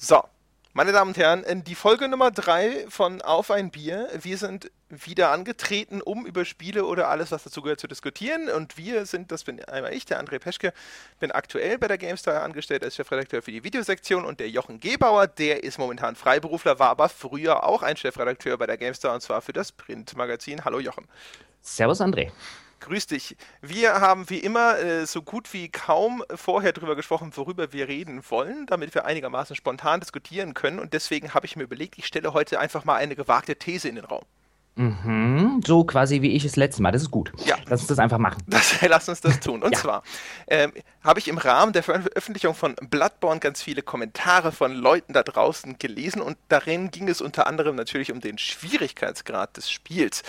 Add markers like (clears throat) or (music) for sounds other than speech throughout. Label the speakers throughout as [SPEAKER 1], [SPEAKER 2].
[SPEAKER 1] So, meine Damen und Herren, in die Folge Nummer 3 von Auf ein Bier. Wir sind wieder angetreten, um über Spiele oder alles, was dazu gehört, zu diskutieren. Und wir sind, das bin einmal ich, der André Peschke, bin aktuell bei der GameStar angestellt als Chefredakteur für die Videosektion und der Jochen Gebauer, der ist momentan Freiberufler, war aber früher auch ein Chefredakteur bei der GameStar und zwar für das Printmagazin. Hallo Jochen.
[SPEAKER 2] Servus André.
[SPEAKER 1] Grüß dich. Wir haben wie immer äh, so gut wie kaum vorher darüber gesprochen, worüber wir reden wollen, damit wir einigermaßen spontan diskutieren können. Und deswegen habe ich mir überlegt, ich stelle heute einfach mal eine gewagte These in den Raum.
[SPEAKER 2] Mhm, so quasi wie ich es letztes Mal. Das ist gut. Ja. Lass uns das einfach machen. (laughs)
[SPEAKER 1] Das, lass uns das tun. Und ja. zwar ähm, habe ich im Rahmen der Veröffentlichung von Bloodborne ganz viele Kommentare von Leuten da draußen gelesen und darin ging es unter anderem natürlich um den Schwierigkeitsgrad des Spiels.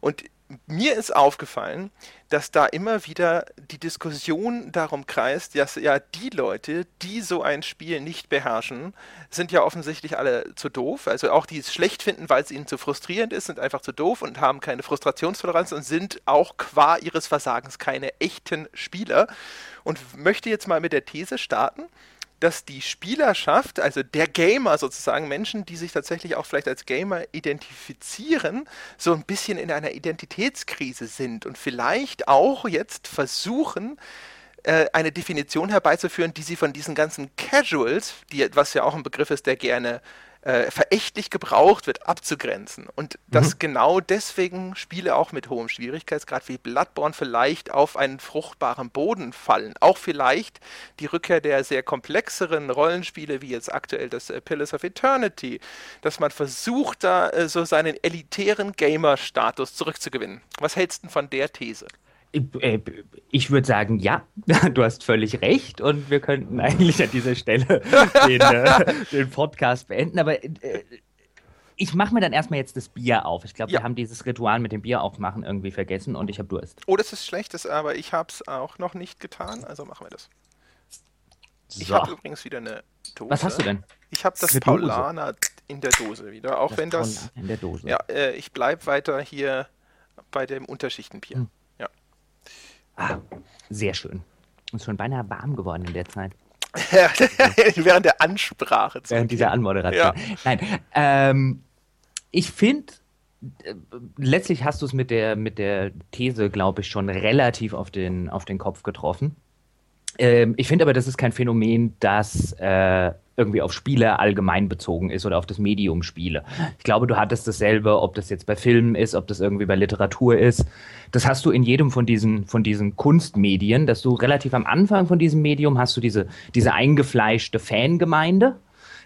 [SPEAKER 1] Und mir ist aufgefallen, dass da immer wieder die Diskussion darum kreist, dass ja die Leute, die so ein Spiel nicht beherrschen, sind ja offensichtlich alle zu doof. Also auch die es schlecht finden, weil es ihnen zu frustrierend ist, sind einfach zu doof und haben keine Frustrationstoleranz und sind auch qua ihres Versagens keine echten Spieler. Und möchte jetzt mal mit der These starten, dass die Spielerschaft, also der Gamer sozusagen, Menschen, die sich tatsächlich auch vielleicht als Gamer identifizieren, so ein bisschen in einer Identitätskrise sind und vielleicht auch jetzt versuchen, äh, eine Definition herbeizuführen, die sie von diesen ganzen Casuals, die, was ja auch ein Begriff ist, der gerne äh, verächtlich gebraucht wird, abzugrenzen. Und dass mhm. genau deswegen Spiele auch mit hohem Schwierigkeitsgrad wie Bloodborne vielleicht auf einen fruchtbaren Boden fallen. Auch vielleicht die Rückkehr der sehr komplexeren Rollenspiele, wie jetzt aktuell das äh, Pillars of Eternity, dass man versucht, da äh, so seinen elitären Gamer-Status zurückzugewinnen. Was hältst du von der These?
[SPEAKER 2] Äh, ich würde sagen, ja, (laughs) du hast völlig recht und wir könnten eigentlich an dieser Stelle (laughs) den, äh, den Podcast beenden. Aber äh, ich mache mir dann erstmal jetzt das Bier auf. Ich glaube, ja. wir haben dieses Ritual mit dem Bier aufmachen irgendwie vergessen und ich habe Durst.
[SPEAKER 1] Oh, das ist schlecht, aber ich habe es auch noch nicht getan, also machen wir das. So. Ich habe übrigens wieder eine
[SPEAKER 2] Dose. Was hast du denn?
[SPEAKER 1] Ich habe das Paulaner in der Dose wieder, auch das wenn das.
[SPEAKER 2] In der Dose.
[SPEAKER 1] Ja, äh, ich bleibe weiter hier bei dem Unterschichtenbier. Hm.
[SPEAKER 2] Ah, sehr schön. Ist schon beinahe warm geworden in der Zeit. (laughs)
[SPEAKER 1] Während der Ansprache.
[SPEAKER 2] Während dieser Anmoderation. Ja. Nein, ähm, ich finde, äh, letztlich hast du es mit der, mit der These, glaube ich, schon relativ auf den, auf den Kopf getroffen. Ähm, ich finde aber, das ist kein Phänomen, das äh, irgendwie auf Spiele allgemein bezogen ist oder auf das Medium Spiele. Ich glaube, du hattest dasselbe, ob das jetzt bei Filmen ist, ob das irgendwie bei Literatur ist. Das hast du in jedem von diesen, von diesen Kunstmedien, dass du relativ am Anfang von diesem Medium hast du diese, diese eingefleischte Fangemeinde.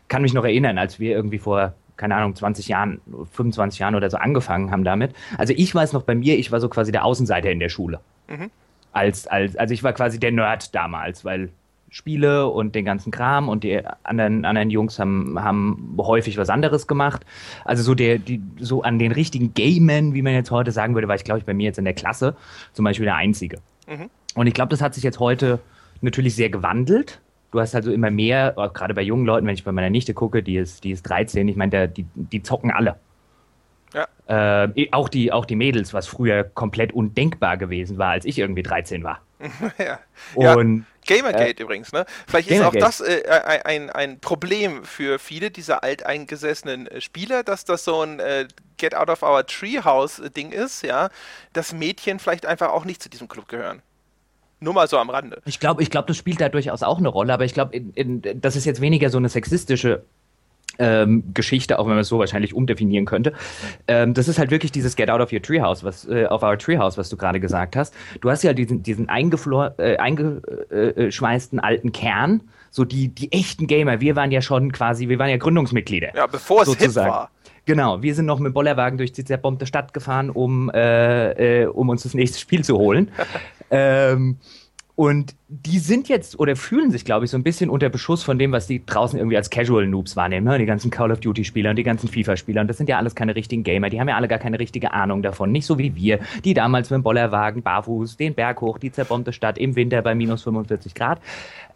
[SPEAKER 2] Kann mich noch erinnern, als wir irgendwie vor keine Ahnung, 20 Jahren, 25 Jahren oder so angefangen haben damit. Also ich weiß noch bei mir, ich war so quasi der Außenseiter in der Schule. Mhm als, als, also ich war quasi der Nerd damals, weil Spiele und den ganzen Kram und die anderen, anderen Jungs haben, haben häufig was anderes gemacht. Also so der, die, so an den richtigen Gamen, wie man jetzt heute sagen würde, war ich, glaube ich, bei mir jetzt in der Klasse zum Beispiel der Einzige. Mhm. Und ich glaube, das hat sich jetzt heute natürlich sehr gewandelt. Du hast also immer mehr, gerade bei jungen Leuten, wenn ich bei meiner Nichte gucke, die ist, die ist 13, ich meine, die, die zocken alle. Ja. Äh, auch, die, auch die Mädels, was früher komplett undenkbar gewesen war, als ich irgendwie 13 war. (laughs)
[SPEAKER 1] ja. Und, Gamergate äh, übrigens, ne? Vielleicht Gamergate. ist auch das äh, ein, ein Problem für viele dieser alteingesessenen äh, Spieler, dass das so ein äh, Get Out of Our Treehouse-Ding ist, ja, dass Mädchen vielleicht einfach auch nicht zu diesem Club gehören. Nur mal so am Rande.
[SPEAKER 2] Ich glaube, ich glaub, das spielt da durchaus auch eine Rolle, aber ich glaube, das ist jetzt weniger so eine sexistische ähm, Geschichte, auch wenn man es so wahrscheinlich umdefinieren könnte. Ähm, das ist halt wirklich dieses Get out of your treehouse, was äh, auf our treehouse, was du gerade gesagt hast. Du hast ja diesen, diesen äh, eingeschweißten alten Kern, so die, die echten Gamer. Wir waren ja schon quasi, wir waren ja Gründungsmitglieder.
[SPEAKER 1] Ja, bevor es sozusagen. hip war.
[SPEAKER 2] Genau, wir sind noch mit Bollerwagen durch die zerbombte Stadt gefahren, um, äh, äh, um uns das nächste Spiel zu holen. (laughs) ähm, und die sind jetzt oder fühlen sich, glaube ich, so ein bisschen unter Beschuss von dem, was die draußen irgendwie als Casual Noobs wahrnehmen. Ne? Die ganzen Call of Duty Spieler und die ganzen FIFA Spieler. Und das sind ja alles keine richtigen Gamer. Die haben ja alle gar keine richtige Ahnung davon. Nicht so wie wir, die damals mit dem Bollerwagen barfuß den Berg hoch, die zerbombte Stadt im Winter bei minus 45 Grad.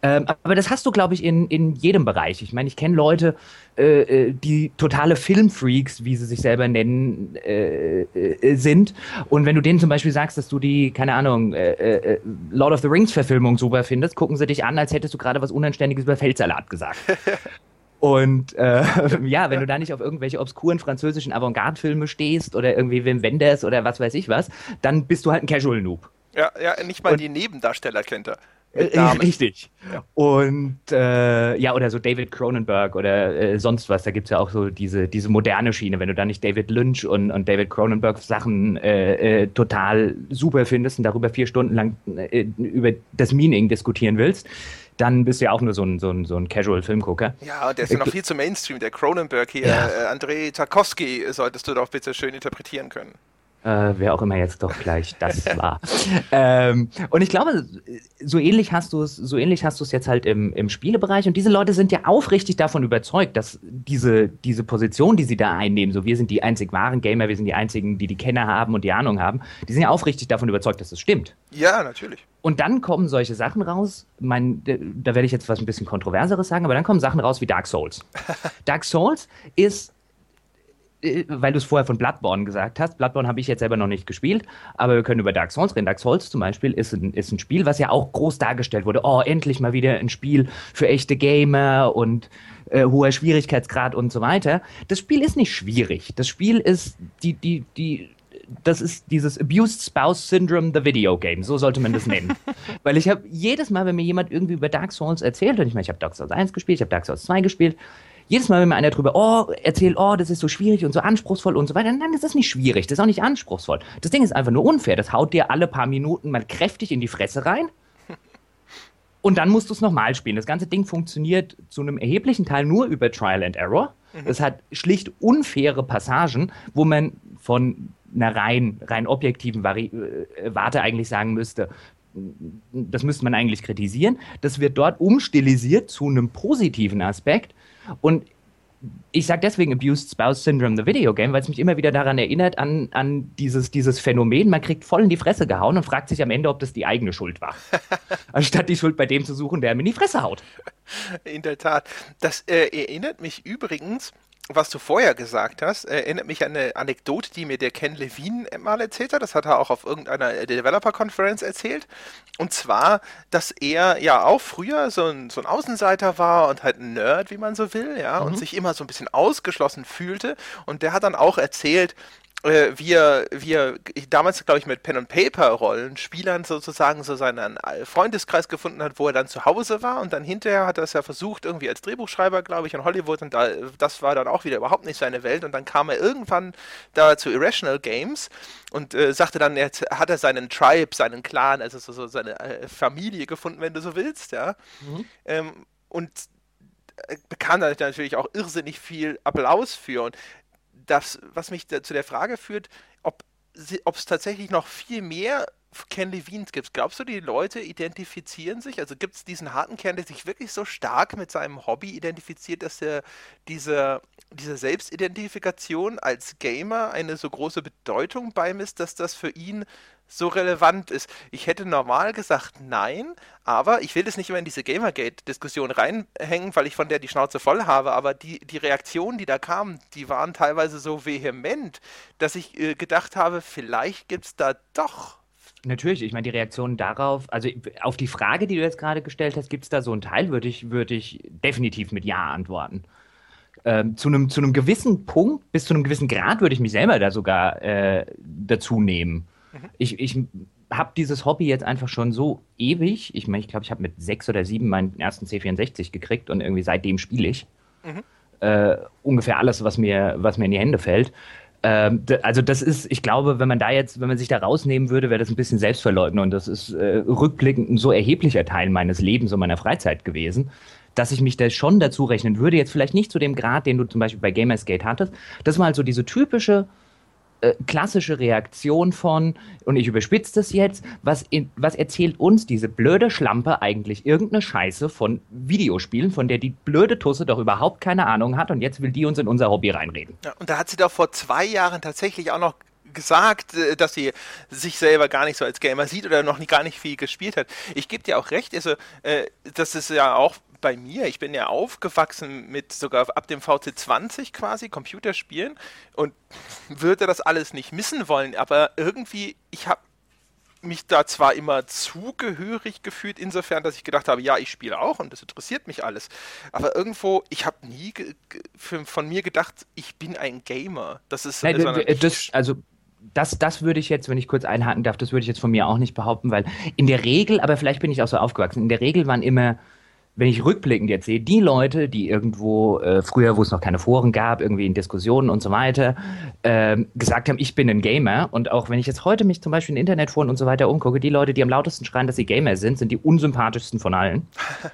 [SPEAKER 2] Ähm, aber das hast du, glaube ich, in, in jedem Bereich. Ich meine, ich kenne Leute, äh, äh, die totale Filmfreaks, wie sie sich selber nennen, äh, äh, sind. Und wenn du denen zum Beispiel sagst, dass du die, keine Ahnung, äh, äh, Lord of the Rings Verfilmung super findest, gucken sie dich an, als hättest du gerade was Unanständiges über Feldsalat gesagt. (laughs) Und äh, (laughs) ja, wenn du da nicht auf irgendwelche obskuren französischen Avantgarde-Filme stehst oder irgendwie Wim Wenders oder was weiß ich was, dann bist du halt ein Casual-Noob.
[SPEAKER 1] Ja, ja, nicht mal Und, die Nebendarsteller kennt er.
[SPEAKER 2] Äh, richtig. Ja. Und äh, ja, oder so David Cronenberg oder äh, sonst was. Da gibt es ja auch so diese, diese moderne Schiene. Wenn du da nicht David Lynch und, und David Cronenberg Sachen äh, äh total super findest und darüber vier Stunden lang äh, über das Meaning diskutieren willst, dann bist du ja auch nur so ein, so ein, so ein Casual-Filmgucker.
[SPEAKER 1] Ja, der ist ja noch viel zu Mainstream. Der Cronenberg hier, ja. Andrei Tarkovsky, solltest du doch bitte schön interpretieren können.
[SPEAKER 2] Äh, wer auch immer jetzt doch gleich das war. (laughs) ähm, und ich glaube, so ähnlich hast du es, so ähnlich hast du es jetzt halt im, im Spielebereich. Und diese Leute sind ja aufrichtig davon überzeugt, dass diese, diese Position, die sie da einnehmen, so wir sind die einzig wahren Gamer, wir sind die einzigen, die die Kenner haben und die Ahnung haben, die sind ja aufrichtig davon überzeugt, dass das stimmt.
[SPEAKER 1] Ja, natürlich.
[SPEAKER 2] Und dann kommen solche Sachen raus. Mein, da werde ich jetzt was ein bisschen kontroverseres sagen, aber dann kommen Sachen raus wie Dark Souls. (laughs) Dark Souls ist weil du es vorher von Bloodborne gesagt hast. Bloodborne habe ich jetzt selber noch nicht gespielt, aber wir können über Dark Souls reden. Dark Souls zum Beispiel ist ein, ist ein Spiel, was ja auch groß dargestellt wurde. Oh, endlich mal wieder ein Spiel für echte Gamer und äh, hoher Schwierigkeitsgrad und so weiter. Das Spiel ist nicht schwierig. Das Spiel ist die, die, die, das ist dieses Abused Spouse Syndrome, the Video Game. So sollte man das nennen. (laughs) Weil ich habe jedes Mal, wenn mir jemand irgendwie über Dark Souls erzählt, und ich meine, ich habe Dark Souls 1 gespielt, ich habe Dark Souls 2 gespielt, jedes Mal, wenn mir einer drüber oh, erzählt, oh, das ist so schwierig und so anspruchsvoll und so weiter, nein, das ist nicht schwierig, das ist auch nicht anspruchsvoll. Das Ding ist einfach nur unfair. Das haut dir alle paar Minuten mal kräftig in die Fresse rein. (laughs) Und dann musst du es nochmal spielen. Das ganze Ding funktioniert zu einem erheblichen Teil nur über Trial and Error. Mhm. Es hat schlicht unfaire Passagen, wo man von einer rein, rein objektiven Vari äh, Warte eigentlich sagen müsste, das müsste man eigentlich kritisieren. Das wird dort umstilisiert zu einem positiven Aspekt. Und ich sage deswegen Abused Spouse Syndrome, the Video Game, weil es mich immer wieder daran erinnert, an, an dieses, dieses Phänomen, man kriegt voll in die Fresse gehauen und fragt sich am Ende, ob das die eigene Schuld war. (laughs) Anstatt die Schuld bei dem zu suchen, der mir in die Fresse haut.
[SPEAKER 1] In der Tat. Das äh, erinnert mich übrigens was du vorher gesagt hast, erinnert mich an eine Anekdote, die mir der Ken Levine mal erzählt hat. Das hat er auch auf irgendeiner Developer-Conference erzählt. Und zwar, dass er ja auch früher so ein, so ein Außenseiter war und halt ein Nerd, wie man so will, ja, mhm. und sich immer so ein bisschen ausgeschlossen fühlte. Und der hat dann auch erzählt, äh, wie er, wie er damals, glaube ich, mit Pen and Paper Rollenspielern sozusagen so seinen Freundeskreis gefunden hat, wo er dann zu Hause war und dann hinterher hat er es ja versucht, irgendwie als Drehbuchschreiber, glaube ich, in Hollywood und da, das war dann auch wieder überhaupt nicht seine Welt und dann kam er irgendwann da zu Irrational Games und äh, sagte dann, jetzt hat er seinen Tribe, seinen Clan, also so, so seine äh, Familie gefunden, wenn du so willst, ja. Mhm. Ähm, und äh, bekam da natürlich auch irrsinnig viel Applaus für. Und das, was mich da, zu der Frage führt, ob es tatsächlich noch viel mehr Ken Levines gibt. Glaubst du, die Leute identifizieren sich? Also gibt es diesen harten Kern, der sich wirklich so stark mit seinem Hobby identifiziert, dass er diese, diese Selbstidentifikation als Gamer eine so große Bedeutung beimisst, dass das für ihn so relevant ist. Ich hätte normal gesagt nein, aber ich will das nicht immer in diese Gamergate-Diskussion reinhängen, weil ich von der die Schnauze voll habe, aber die, die Reaktionen, die da kamen, die waren teilweise so vehement, dass ich äh, gedacht habe, vielleicht gibt es da doch
[SPEAKER 2] Natürlich, ich meine, die Reaktion darauf, also auf die Frage, die du jetzt gerade gestellt hast, gibt es da so einen Teil, würde ich, würd ich definitiv mit Ja antworten. Ähm, zu einem zu gewissen Punkt, bis zu einem gewissen Grad würde ich mich selber da sogar äh, dazu nehmen. Mhm. Ich, ich habe dieses Hobby jetzt einfach schon so ewig. Ich meine, ich glaube, ich habe mit sechs oder sieben meinen ersten C64 gekriegt und irgendwie seitdem spiele ich. Mhm. Äh, ungefähr alles, was mir, was mir in die Hände fällt. Ähm, also das ist, ich glaube, wenn man da jetzt, wenn man sich da rausnehmen würde, wäre das ein bisschen Selbstverleugnen und das ist äh, rückblickend ein so erheblicher Teil meines Lebens und meiner Freizeit gewesen, dass ich mich da schon dazu rechnen würde. Jetzt vielleicht nicht zu dem Grad, den du zum Beispiel bei Gamersgate hattest. Das war halt so diese typische äh, klassische Reaktion von, und ich überspitze das jetzt, was, in, was erzählt uns diese blöde Schlampe eigentlich irgendeine Scheiße von Videospielen, von der die blöde Tusse doch überhaupt keine Ahnung hat und jetzt will die uns in unser Hobby reinreden.
[SPEAKER 1] Ja, und da hat sie doch vor zwei Jahren tatsächlich auch noch gesagt, äh, dass sie sich selber gar nicht so als Gamer sieht oder noch nicht, gar nicht viel gespielt hat. Ich gebe dir auch recht, also äh, das ist ja auch bei mir, ich bin ja aufgewachsen mit sogar ab dem VC20 quasi Computerspielen und (laughs) würde das alles nicht missen wollen, aber irgendwie, ich habe mich da zwar immer zugehörig gefühlt, insofern, dass ich gedacht habe, ja, ich spiele auch und das interessiert mich alles. Aber irgendwo, ich habe nie von mir gedacht, ich bin ein Gamer. Das ist.
[SPEAKER 2] Nein, das, also das, das würde ich jetzt, wenn ich kurz einhaken darf, das würde ich jetzt von mir auch nicht behaupten, weil in der Regel, aber vielleicht bin ich auch so aufgewachsen, in der Regel waren immer wenn ich rückblickend jetzt sehe, die Leute, die irgendwo äh, früher, wo es noch keine Foren gab, irgendwie in Diskussionen und so weiter, äh, gesagt haben, ich bin ein Gamer. Und auch wenn ich jetzt heute mich zum Beispiel in Internetforen und so weiter umgucke, die Leute, die am lautesten schreien, dass sie Gamer sind, sind die unsympathischsten von allen. (laughs)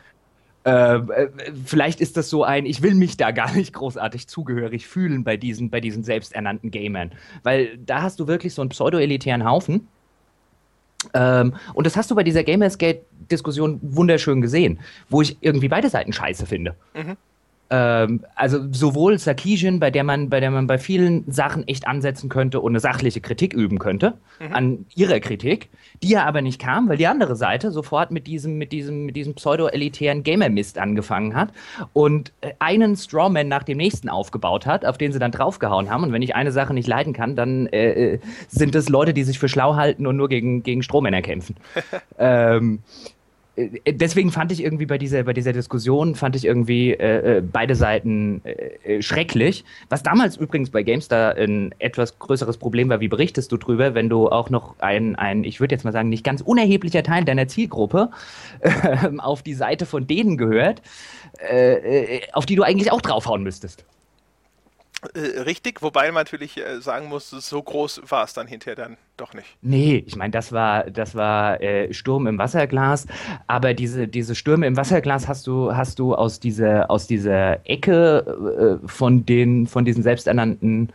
[SPEAKER 2] Äh, äh, vielleicht ist das so ein, ich will mich da gar nicht großartig zugehörig fühlen bei diesen, bei diesen selbsternannten Gamern. Weil da hast du wirklich so einen pseudo-elitären Haufen, ähm, und das hast du bei dieser Gamersgate-Diskussion wunderschön gesehen, wo ich irgendwie beide Seiten scheiße finde. Mhm. Ähm, also sowohl Sarkisian, bei der man, bei der man bei vielen Sachen echt ansetzen könnte und eine sachliche Kritik üben könnte mhm. an ihrer Kritik, die ja aber nicht kam, weil die andere Seite sofort mit diesem, mit diesem, mit diesem pseudo-elitären Gamer-Mist angefangen hat und äh, einen Strawman nach dem nächsten aufgebaut hat, auf den sie dann draufgehauen haben. Und wenn ich eine Sache nicht leiden kann, dann äh, äh sind es Leute, die sich für schlau halten und nur gegen, gegen Strohmänner kämpfen. (laughs) ähm, äh, deswegen fand ich irgendwie bei dieser, bei dieser Diskussion, fand ich irgendwie äh, äh, beide Seiten äh, äh, schrecklich. Was damals übrigens bei GameStar ein etwas größeres Problem war, wie berichtest du drüber, wenn du auch noch ein, ein ich würde jetzt mal sagen, nicht ganz unerheblicher Teil deiner Zielgruppe (laughs) äh, auf die Seite von denen gehört, auf die du eigentlich auch draufhauen müsstest.
[SPEAKER 1] Äh, richtig, wobei man natürlich äh, sagen muss, so groß war es dann hinterher dann doch nicht.
[SPEAKER 2] Nee, ich meine, das war, das war äh, Sturm im Wasserglas, aber diese, diese Stürme im Wasserglas hast du, hast du aus dieser, aus dieser Ecke äh, von, den, von diesen selbsternannten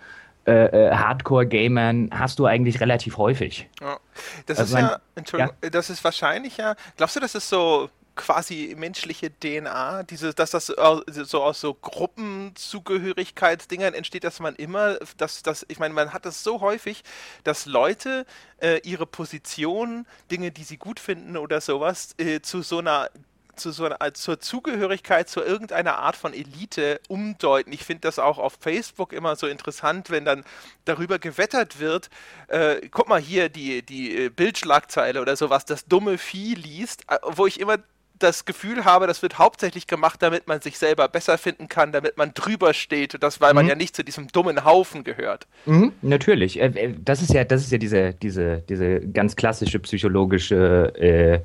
[SPEAKER 2] äh, äh, Hardcore-Gamern hast du eigentlich relativ häufig.
[SPEAKER 1] Ja. Das also ist mein, ja, Entschuldigung, ja? das ist wahrscheinlich ja, glaubst du, das ist so quasi menschliche DNA, diese, dass das so aus so Gruppenzugehörigkeitsdingern entsteht, dass man immer, dass das, ich meine, man hat das so häufig, dass Leute äh, ihre Position, Dinge, die sie gut finden oder sowas, äh, zu so einer zu so einer, zur Zugehörigkeit zu irgendeiner Art von Elite umdeuten. Ich finde das auch auf Facebook immer so interessant, wenn dann darüber gewettert wird, äh, guck mal hier die, die äh, Bildschlagzeile oder sowas, das dumme Vieh liest, äh, wo ich immer das Gefühl habe, das wird hauptsächlich gemacht, damit man sich selber besser finden kann, damit man drüber steht und das, weil mhm. man ja nicht zu diesem dummen Haufen gehört.
[SPEAKER 2] Mhm, natürlich. Äh, äh, das ist ja, das ist ja diese, diese, diese ganz klassische psychologische äh,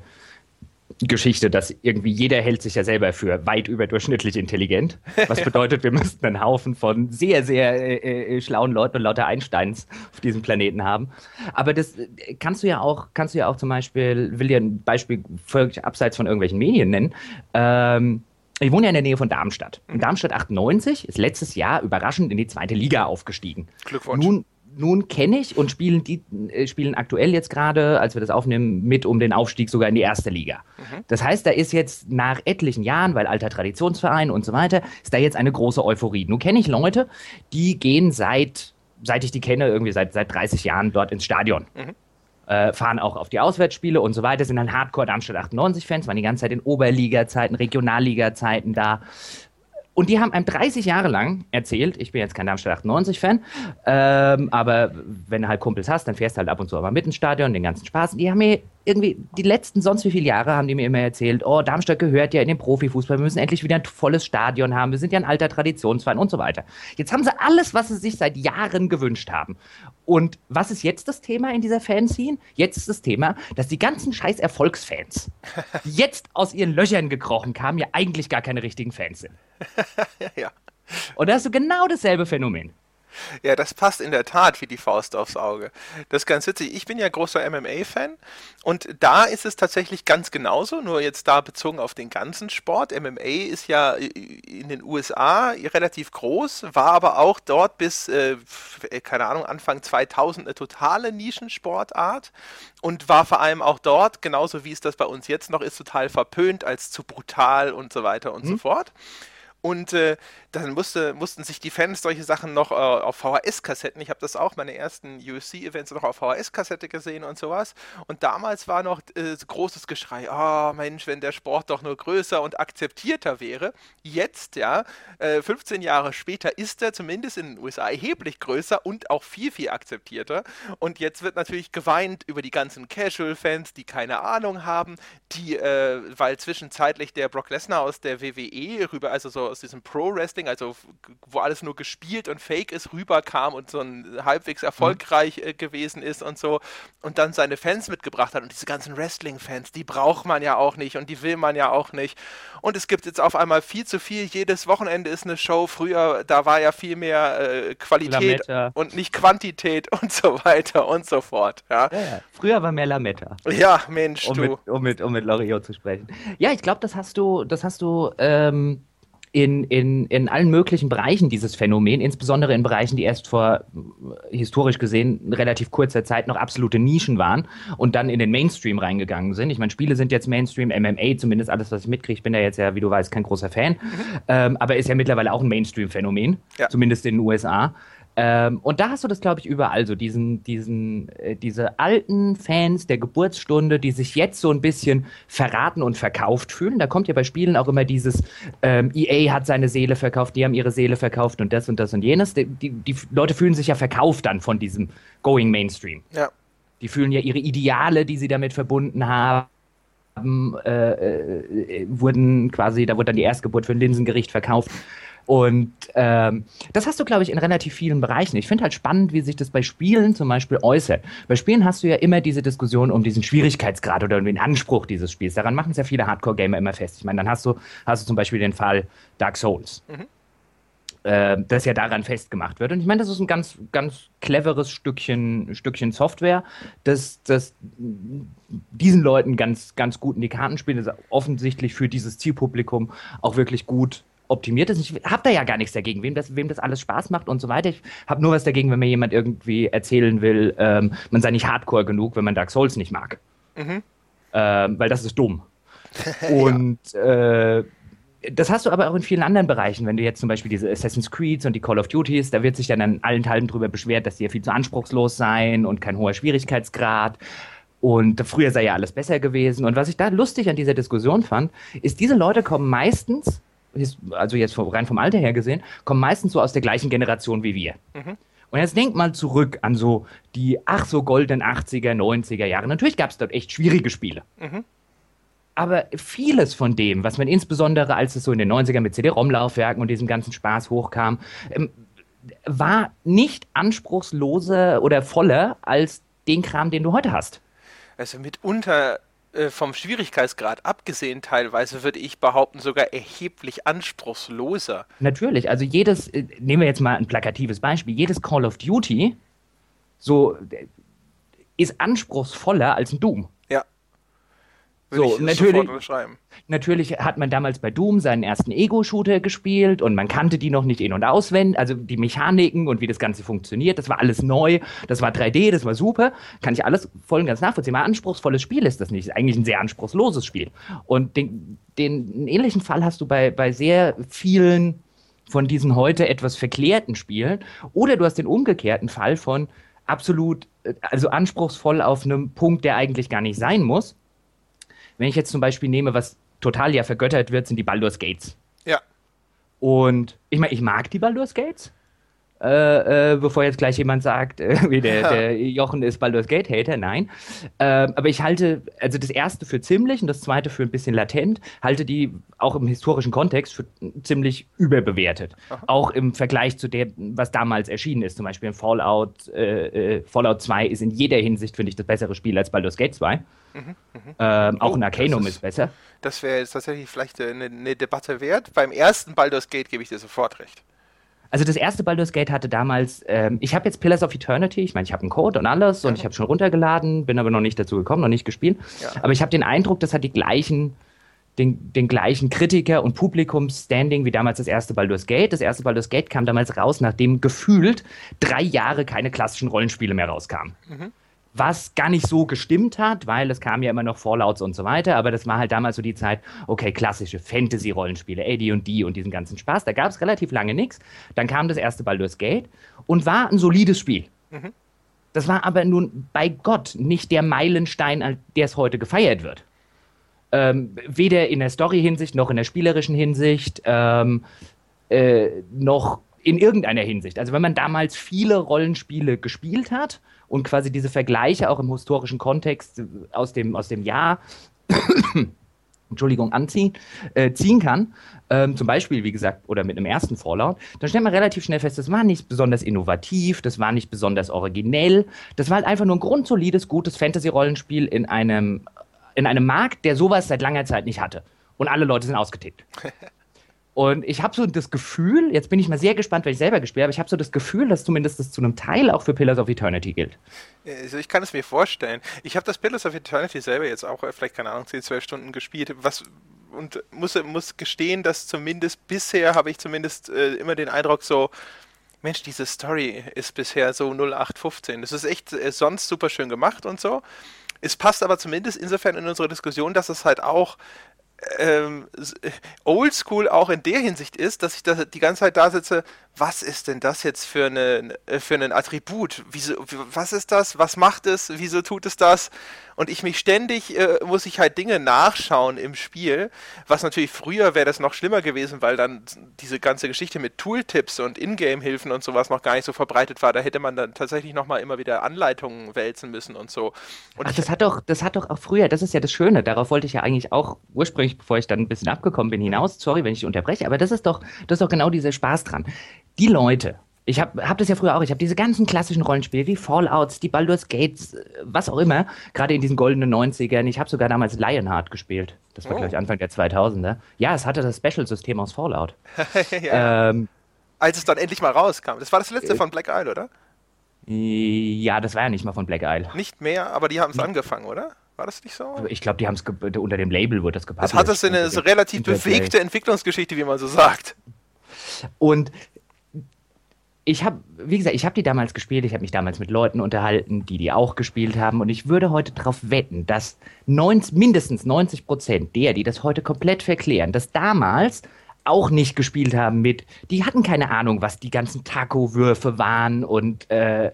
[SPEAKER 2] Geschichte, dass irgendwie jeder hält sich ja selber für weit überdurchschnittlich intelligent. Was bedeutet, wir müssten einen Haufen von sehr, sehr äh, äh, schlauen Leuten und lauter Einsteins auf diesem Planeten haben. Aber das äh, kannst du ja auch, kannst du ja auch zum Beispiel, will dir ein Beispiel völlig abseits von irgendwelchen Medien nennen. Ähm, ich wohne ja in der Nähe von Darmstadt. Und mhm. Darmstadt 98 ist letztes Jahr überraschend in die zweite Liga aufgestiegen.
[SPEAKER 1] Glückwunsch.
[SPEAKER 2] Nun, nun kenne ich und spielen die äh, spielen aktuell jetzt gerade, als wir das aufnehmen, mit um den Aufstieg sogar in die erste Liga. Mhm. Das heißt, da ist jetzt nach etlichen Jahren, weil alter Traditionsverein und so weiter, ist da jetzt eine große Euphorie. Nun kenne ich Leute, die gehen seit seit ich die kenne, irgendwie seit seit 30 Jahren dort ins Stadion. Mhm. Äh, fahren auch auf die Auswärtsspiele und so weiter, sind dann Hardcore Darmstadt 98-Fans, waren die ganze Zeit in Oberliga-Zeiten, Regionalliga-Zeiten da, und die haben einem 30 Jahre lang erzählt, ich bin jetzt kein Darmstadt 98-Fan, ähm, aber wenn du halt Kumpels hast, dann fährst du halt ab und zu aber mit ins Stadion, den ganzen Spaß. Die haben mir irgendwie, die letzten sonst wie viele Jahre haben die mir immer erzählt, oh, Darmstadt gehört ja in den Profifußball, wir müssen endlich wieder ein volles Stadion haben, wir sind ja ein alter Traditionsverein und so weiter. Jetzt haben sie alles, was sie sich seit Jahren gewünscht haben. Und was ist jetzt das Thema in dieser Fanszene? Jetzt ist das Thema, dass die ganzen scheiß Erfolgsfans, die (laughs) jetzt aus ihren Löchern gekrochen kamen, ja eigentlich gar keine richtigen Fans sind. (laughs) ja. Und da hast du genau dasselbe Phänomen.
[SPEAKER 1] Ja, das passt in der Tat wie die Faust aufs Auge. Das ist ganz witzig. Ich bin ja großer MMA-Fan und da ist es tatsächlich ganz genauso, nur jetzt da bezogen auf den ganzen Sport. MMA ist ja in den USA relativ groß, war aber auch dort bis, äh, keine Ahnung, Anfang 2000 eine totale Nischensportart und war vor allem auch dort, genauso wie es das bei uns jetzt noch ist, total verpönt als zu brutal und so weiter und mhm. so fort. Und äh, dann musste, mussten sich die Fans solche Sachen noch äh, auf VHS-Kassetten, ich habe das auch, meine ersten UFC-Events noch auf VHS-Kassette gesehen und sowas. Und damals war noch äh, großes Geschrei, oh Mensch, wenn der Sport doch nur größer und akzeptierter wäre. Jetzt, ja, 15 äh, Jahre später ist er zumindest in den USA erheblich größer und auch viel, viel akzeptierter. Und jetzt wird natürlich geweint über die ganzen Casual-Fans, die keine Ahnung haben, die, äh, weil zwischenzeitlich der Brock Lesnar aus der WWE rüber, also so aus diesem Pro-Wrestling, also wo alles nur gespielt und fake ist, rüberkam und so ein halbwegs mhm. erfolgreich äh, gewesen ist und so und dann seine Fans mitgebracht hat und diese ganzen Wrestling-Fans, die braucht man ja auch nicht und die will man ja auch nicht. Und es gibt jetzt auf einmal viel zu viel, jedes Wochenende ist eine Show, früher, da war ja viel mehr äh, Qualität Lametta. und nicht Quantität (laughs) und so weiter und so fort. Ja. ja, ja.
[SPEAKER 2] Früher war mehr Lametta.
[SPEAKER 1] Ja, Mensch,
[SPEAKER 2] um
[SPEAKER 1] du.
[SPEAKER 2] Mit, um mit, um mit Loriot zu sprechen. Ja, ich glaube, das hast du, das hast du ähm, in, in, in allen möglichen Bereichen dieses Phänomen, insbesondere in Bereichen, die erst vor historisch gesehen relativ kurzer Zeit noch absolute Nischen waren und dann in den Mainstream reingegangen sind. Ich meine, Spiele sind jetzt Mainstream, MMA, zumindest alles, was ich mitkriege. Ich bin da jetzt ja, wie du weißt, kein großer Fan, mhm. ähm, aber ist ja mittlerweile auch ein Mainstream-Phänomen, ja. zumindest in den USA. Ähm, und da hast du das, glaube ich, überall so, diesen, diesen, äh, diese alten Fans der Geburtsstunde, die sich jetzt so ein bisschen verraten und verkauft fühlen. Da kommt ja bei Spielen auch immer dieses, ähm, EA hat seine Seele verkauft, die haben ihre Seele verkauft und das und das und jenes. Die, die, die Leute fühlen sich ja verkauft dann von diesem Going Mainstream. Ja. Die fühlen ja ihre Ideale, die sie damit verbunden haben. Äh, äh, wurden quasi, da wurde dann die Erstgeburt für ein Linsengericht verkauft. Und ähm, das hast du, glaube ich, in relativ vielen Bereichen. Ich finde halt spannend, wie sich das bei Spielen zum Beispiel äußert. Bei Spielen hast du ja immer diese Diskussion um diesen Schwierigkeitsgrad oder um den Anspruch dieses Spiels. Daran machen es ja viele Hardcore-Gamer immer fest. Ich meine, dann hast du, hast du zum Beispiel den Fall Dark Souls. Mhm äh, das ja daran festgemacht wird. Und ich meine, das ist ein ganz, ganz cleveres Stückchen, Stückchen Software, das, das diesen Leuten ganz, ganz gut in die Karten spielt, das offensichtlich für dieses Zielpublikum auch wirklich gut optimiert ist. Ich habe da ja gar nichts dagegen, wem das, wem das alles Spaß macht und so weiter. Ich habe nur was dagegen, wenn mir jemand irgendwie erzählen will, ähm, man sei nicht hardcore genug, wenn man Dark Souls nicht mag. Mhm. Ähm, weil das ist dumm. (laughs) und ja. äh, das hast du aber auch in vielen anderen Bereichen. Wenn du jetzt zum Beispiel diese Assassin's Creeds und die Call of Duties, da wird sich dann an allen Teilen drüber beschwert, dass die ja viel zu anspruchslos seien und kein hoher Schwierigkeitsgrad. Und früher sei ja alles besser gewesen. Und was ich da lustig an dieser Diskussion fand, ist, diese Leute kommen meistens also jetzt rein vom Alter her gesehen, kommen meistens so aus der gleichen Generation wie wir. Mhm. Und jetzt denkt mal zurück an so die ach so goldenen 80er, 90er Jahre. Natürlich gab es dort echt schwierige Spiele. Mhm. Aber vieles von dem, was man insbesondere, als es so in den 90ern mit CD-ROM-Laufwerken und diesem ganzen Spaß hochkam, ähm, war nicht anspruchsloser oder voller als den Kram, den du heute hast.
[SPEAKER 1] Also mitunter vom Schwierigkeitsgrad abgesehen teilweise, würde ich behaupten, sogar erheblich anspruchsloser.
[SPEAKER 2] Natürlich, also jedes, äh, nehmen wir jetzt mal ein plakatives Beispiel, jedes Call of Duty so äh, ist anspruchsvoller als ein Doom. So, natürlich, natürlich hat man damals bei Doom seinen ersten Ego-Shooter gespielt und man kannte die noch nicht in- und auswendig, also die Mechaniken und wie das Ganze funktioniert, das war alles neu, das war 3D, das war super, kann ich alles voll und ganz nachvollziehen. Ein anspruchsvolles Spiel ist das nicht, ist eigentlich ein sehr anspruchsloses Spiel. Und den, den ähnlichen Fall hast du bei, bei sehr vielen von diesen heute etwas verklärten Spielen oder du hast den umgekehrten Fall von absolut, äh, also anspruchsvoll auf einem Punkt, der eigentlich gar nicht sein muss wenn ich jetzt zum Beispiel nehme, was total ja vergöttert wird, sind die Baldur's Gates.
[SPEAKER 1] Ja.
[SPEAKER 2] Und ich meine, ich mag die Baldur's Gates. Äh, äh, bevor jetzt gleich jemand sagt, (laughs) äh, wie der, (laughs) der, Jochen ist Baldur's Gate Hater, nein. Ähm, aber ich halte, also das erste für ziemlich und das zweite für ein bisschen latent, halte die auch im historischen Kontext für ziemlich überbewertet. Aha. Auch im Vergleich zu dem, was damals erschienen ist. Zum Beispiel Fallout, äh, äh, Fallout 2 ist in jeder Hinsicht, finde ich, das bessere Spiel als Baldur's Gate 2. Mhm, mhm. Ähm, auch oh, ein Arcanum ist, ist, besser.
[SPEAKER 1] Das wäre jetzt tatsächlich vielleicht eine, eine Debatte wert. Beim ersten Baldur's Gate gebe ich dir sofort recht.
[SPEAKER 2] Also das erste Baldur's Gate hatte damals, ähm, ich habe jetzt Pillars of Eternity, ich meine, ich habe einen Code und alles und ich habe schon runtergeladen, bin aber noch nicht dazu gekommen, noch nicht gespielt. Ja. Aber ich habe den Eindruck, das hat die gleichen, den, den gleichen Kritiker- und Publikumsstanding wie damals das erste Baldur's Gate. Das erste Baldur's Gate kam damals raus, nachdem gefühlt drei Jahre keine klassischen Rollenspiele mehr rauskamen. Mhm was gar nicht so gestimmt hat, weil es kam ja immer noch Fallouts und so weiter, aber das war halt damals so die Zeit, okay, klassische Fantasy-Rollenspiele, AD&D und diesen ganzen Spaß, da gab es relativ lange nichts. Dann kam das erste Baldur's Gate und war ein solides Spiel. Mhm. Das war aber nun bei Gott nicht der Meilenstein, der es heute gefeiert wird. Ähm, weder in der Story-Hinsicht noch in der spielerischen Hinsicht, ähm, äh, noch in irgendeiner Hinsicht. Also wenn man damals viele Rollenspiele gespielt hat und quasi diese Vergleiche auch im historischen Kontext aus dem, aus dem Jahr (coughs) Entschuldigung, anziehen, äh, ziehen kann, ähm, zum Beispiel, wie gesagt, oder mit einem ersten Fallout, dann stellt man relativ schnell fest, das war nicht besonders innovativ, das war nicht besonders originell, das war halt einfach nur ein grundsolides, gutes Fantasy-Rollenspiel in einem, in einem Markt, der sowas seit langer Zeit nicht hatte. Und alle Leute sind ausgetickt. (laughs) Und ich habe so das Gefühl, jetzt bin ich mal sehr gespannt, wenn ich selber gespielt habe, ich habe so das Gefühl, dass zumindest das zu einem Teil auch für Pillars of Eternity gilt.
[SPEAKER 1] Also ich kann es mir vorstellen. Ich habe das Pillars of Eternity selber jetzt auch, äh, vielleicht keine Ahnung, 10, 12 Stunden gespielt, was und muss, muss gestehen, dass zumindest bisher habe ich zumindest äh, immer den Eindruck so, Mensch, diese Story ist bisher so 0815. Das ist echt äh, sonst super schön gemacht und so. Es passt aber zumindest insofern in unsere Diskussion, dass es halt auch ähm, oldschool auch in der Hinsicht ist, dass ich da die ganze Zeit da sitze, was ist denn das jetzt für, eine, für ein Attribut? Wieso, was ist das? Was macht es? Wieso tut es das? Und ich mich ständig, äh, muss ich halt Dinge nachschauen im Spiel, was natürlich früher wäre das noch schlimmer gewesen, weil dann diese ganze Geschichte mit Tooltips und Ingame-Hilfen und sowas noch gar nicht so verbreitet war. Da hätte man dann tatsächlich nochmal immer wieder Anleitungen wälzen müssen und so. Und
[SPEAKER 2] Ach, das hat doch, das hat doch auch früher, das ist ja das Schöne, darauf wollte ich ja eigentlich auch ursprünglich, bevor ich dann ein bisschen abgekommen bin, hinaus, sorry, wenn ich unterbreche, aber das ist doch, das ist doch genau dieser Spaß dran die Leute, ich habe hab das ja früher auch, ich habe diese ganzen klassischen Rollenspiele, die Fallouts, die Baldur's Gates, äh, was auch immer, gerade in diesen goldenen 90ern. Ich habe sogar damals Lionheart gespielt. Das war, oh. glaube ich, Anfang der 2000er. Ja, es hatte das Special-System aus Fallout. (laughs)
[SPEAKER 1] ja. ähm, Als es dann endlich mal rauskam. Das war das letzte äh, von Black Isle, oder?
[SPEAKER 2] Ja, das war ja nicht mal von Black Isle.
[SPEAKER 1] Nicht mehr, aber die haben es angefangen, oder? War das nicht so?
[SPEAKER 2] Ich glaube, die haben es unter dem Label wurde das gepublished.
[SPEAKER 1] Das hat es eine relativ bewegte Entwicklungsgeschichte, wie man so sagt.
[SPEAKER 2] Und ich habe, wie gesagt, ich habe die damals gespielt, ich habe mich damals mit Leuten unterhalten, die die auch gespielt haben und ich würde heute darauf wetten, dass 90, mindestens 90 Prozent der, die das heute komplett verklären, dass damals auch nicht gespielt haben mit, die hatten keine Ahnung, was die ganzen Taco-Würfe waren und äh, äh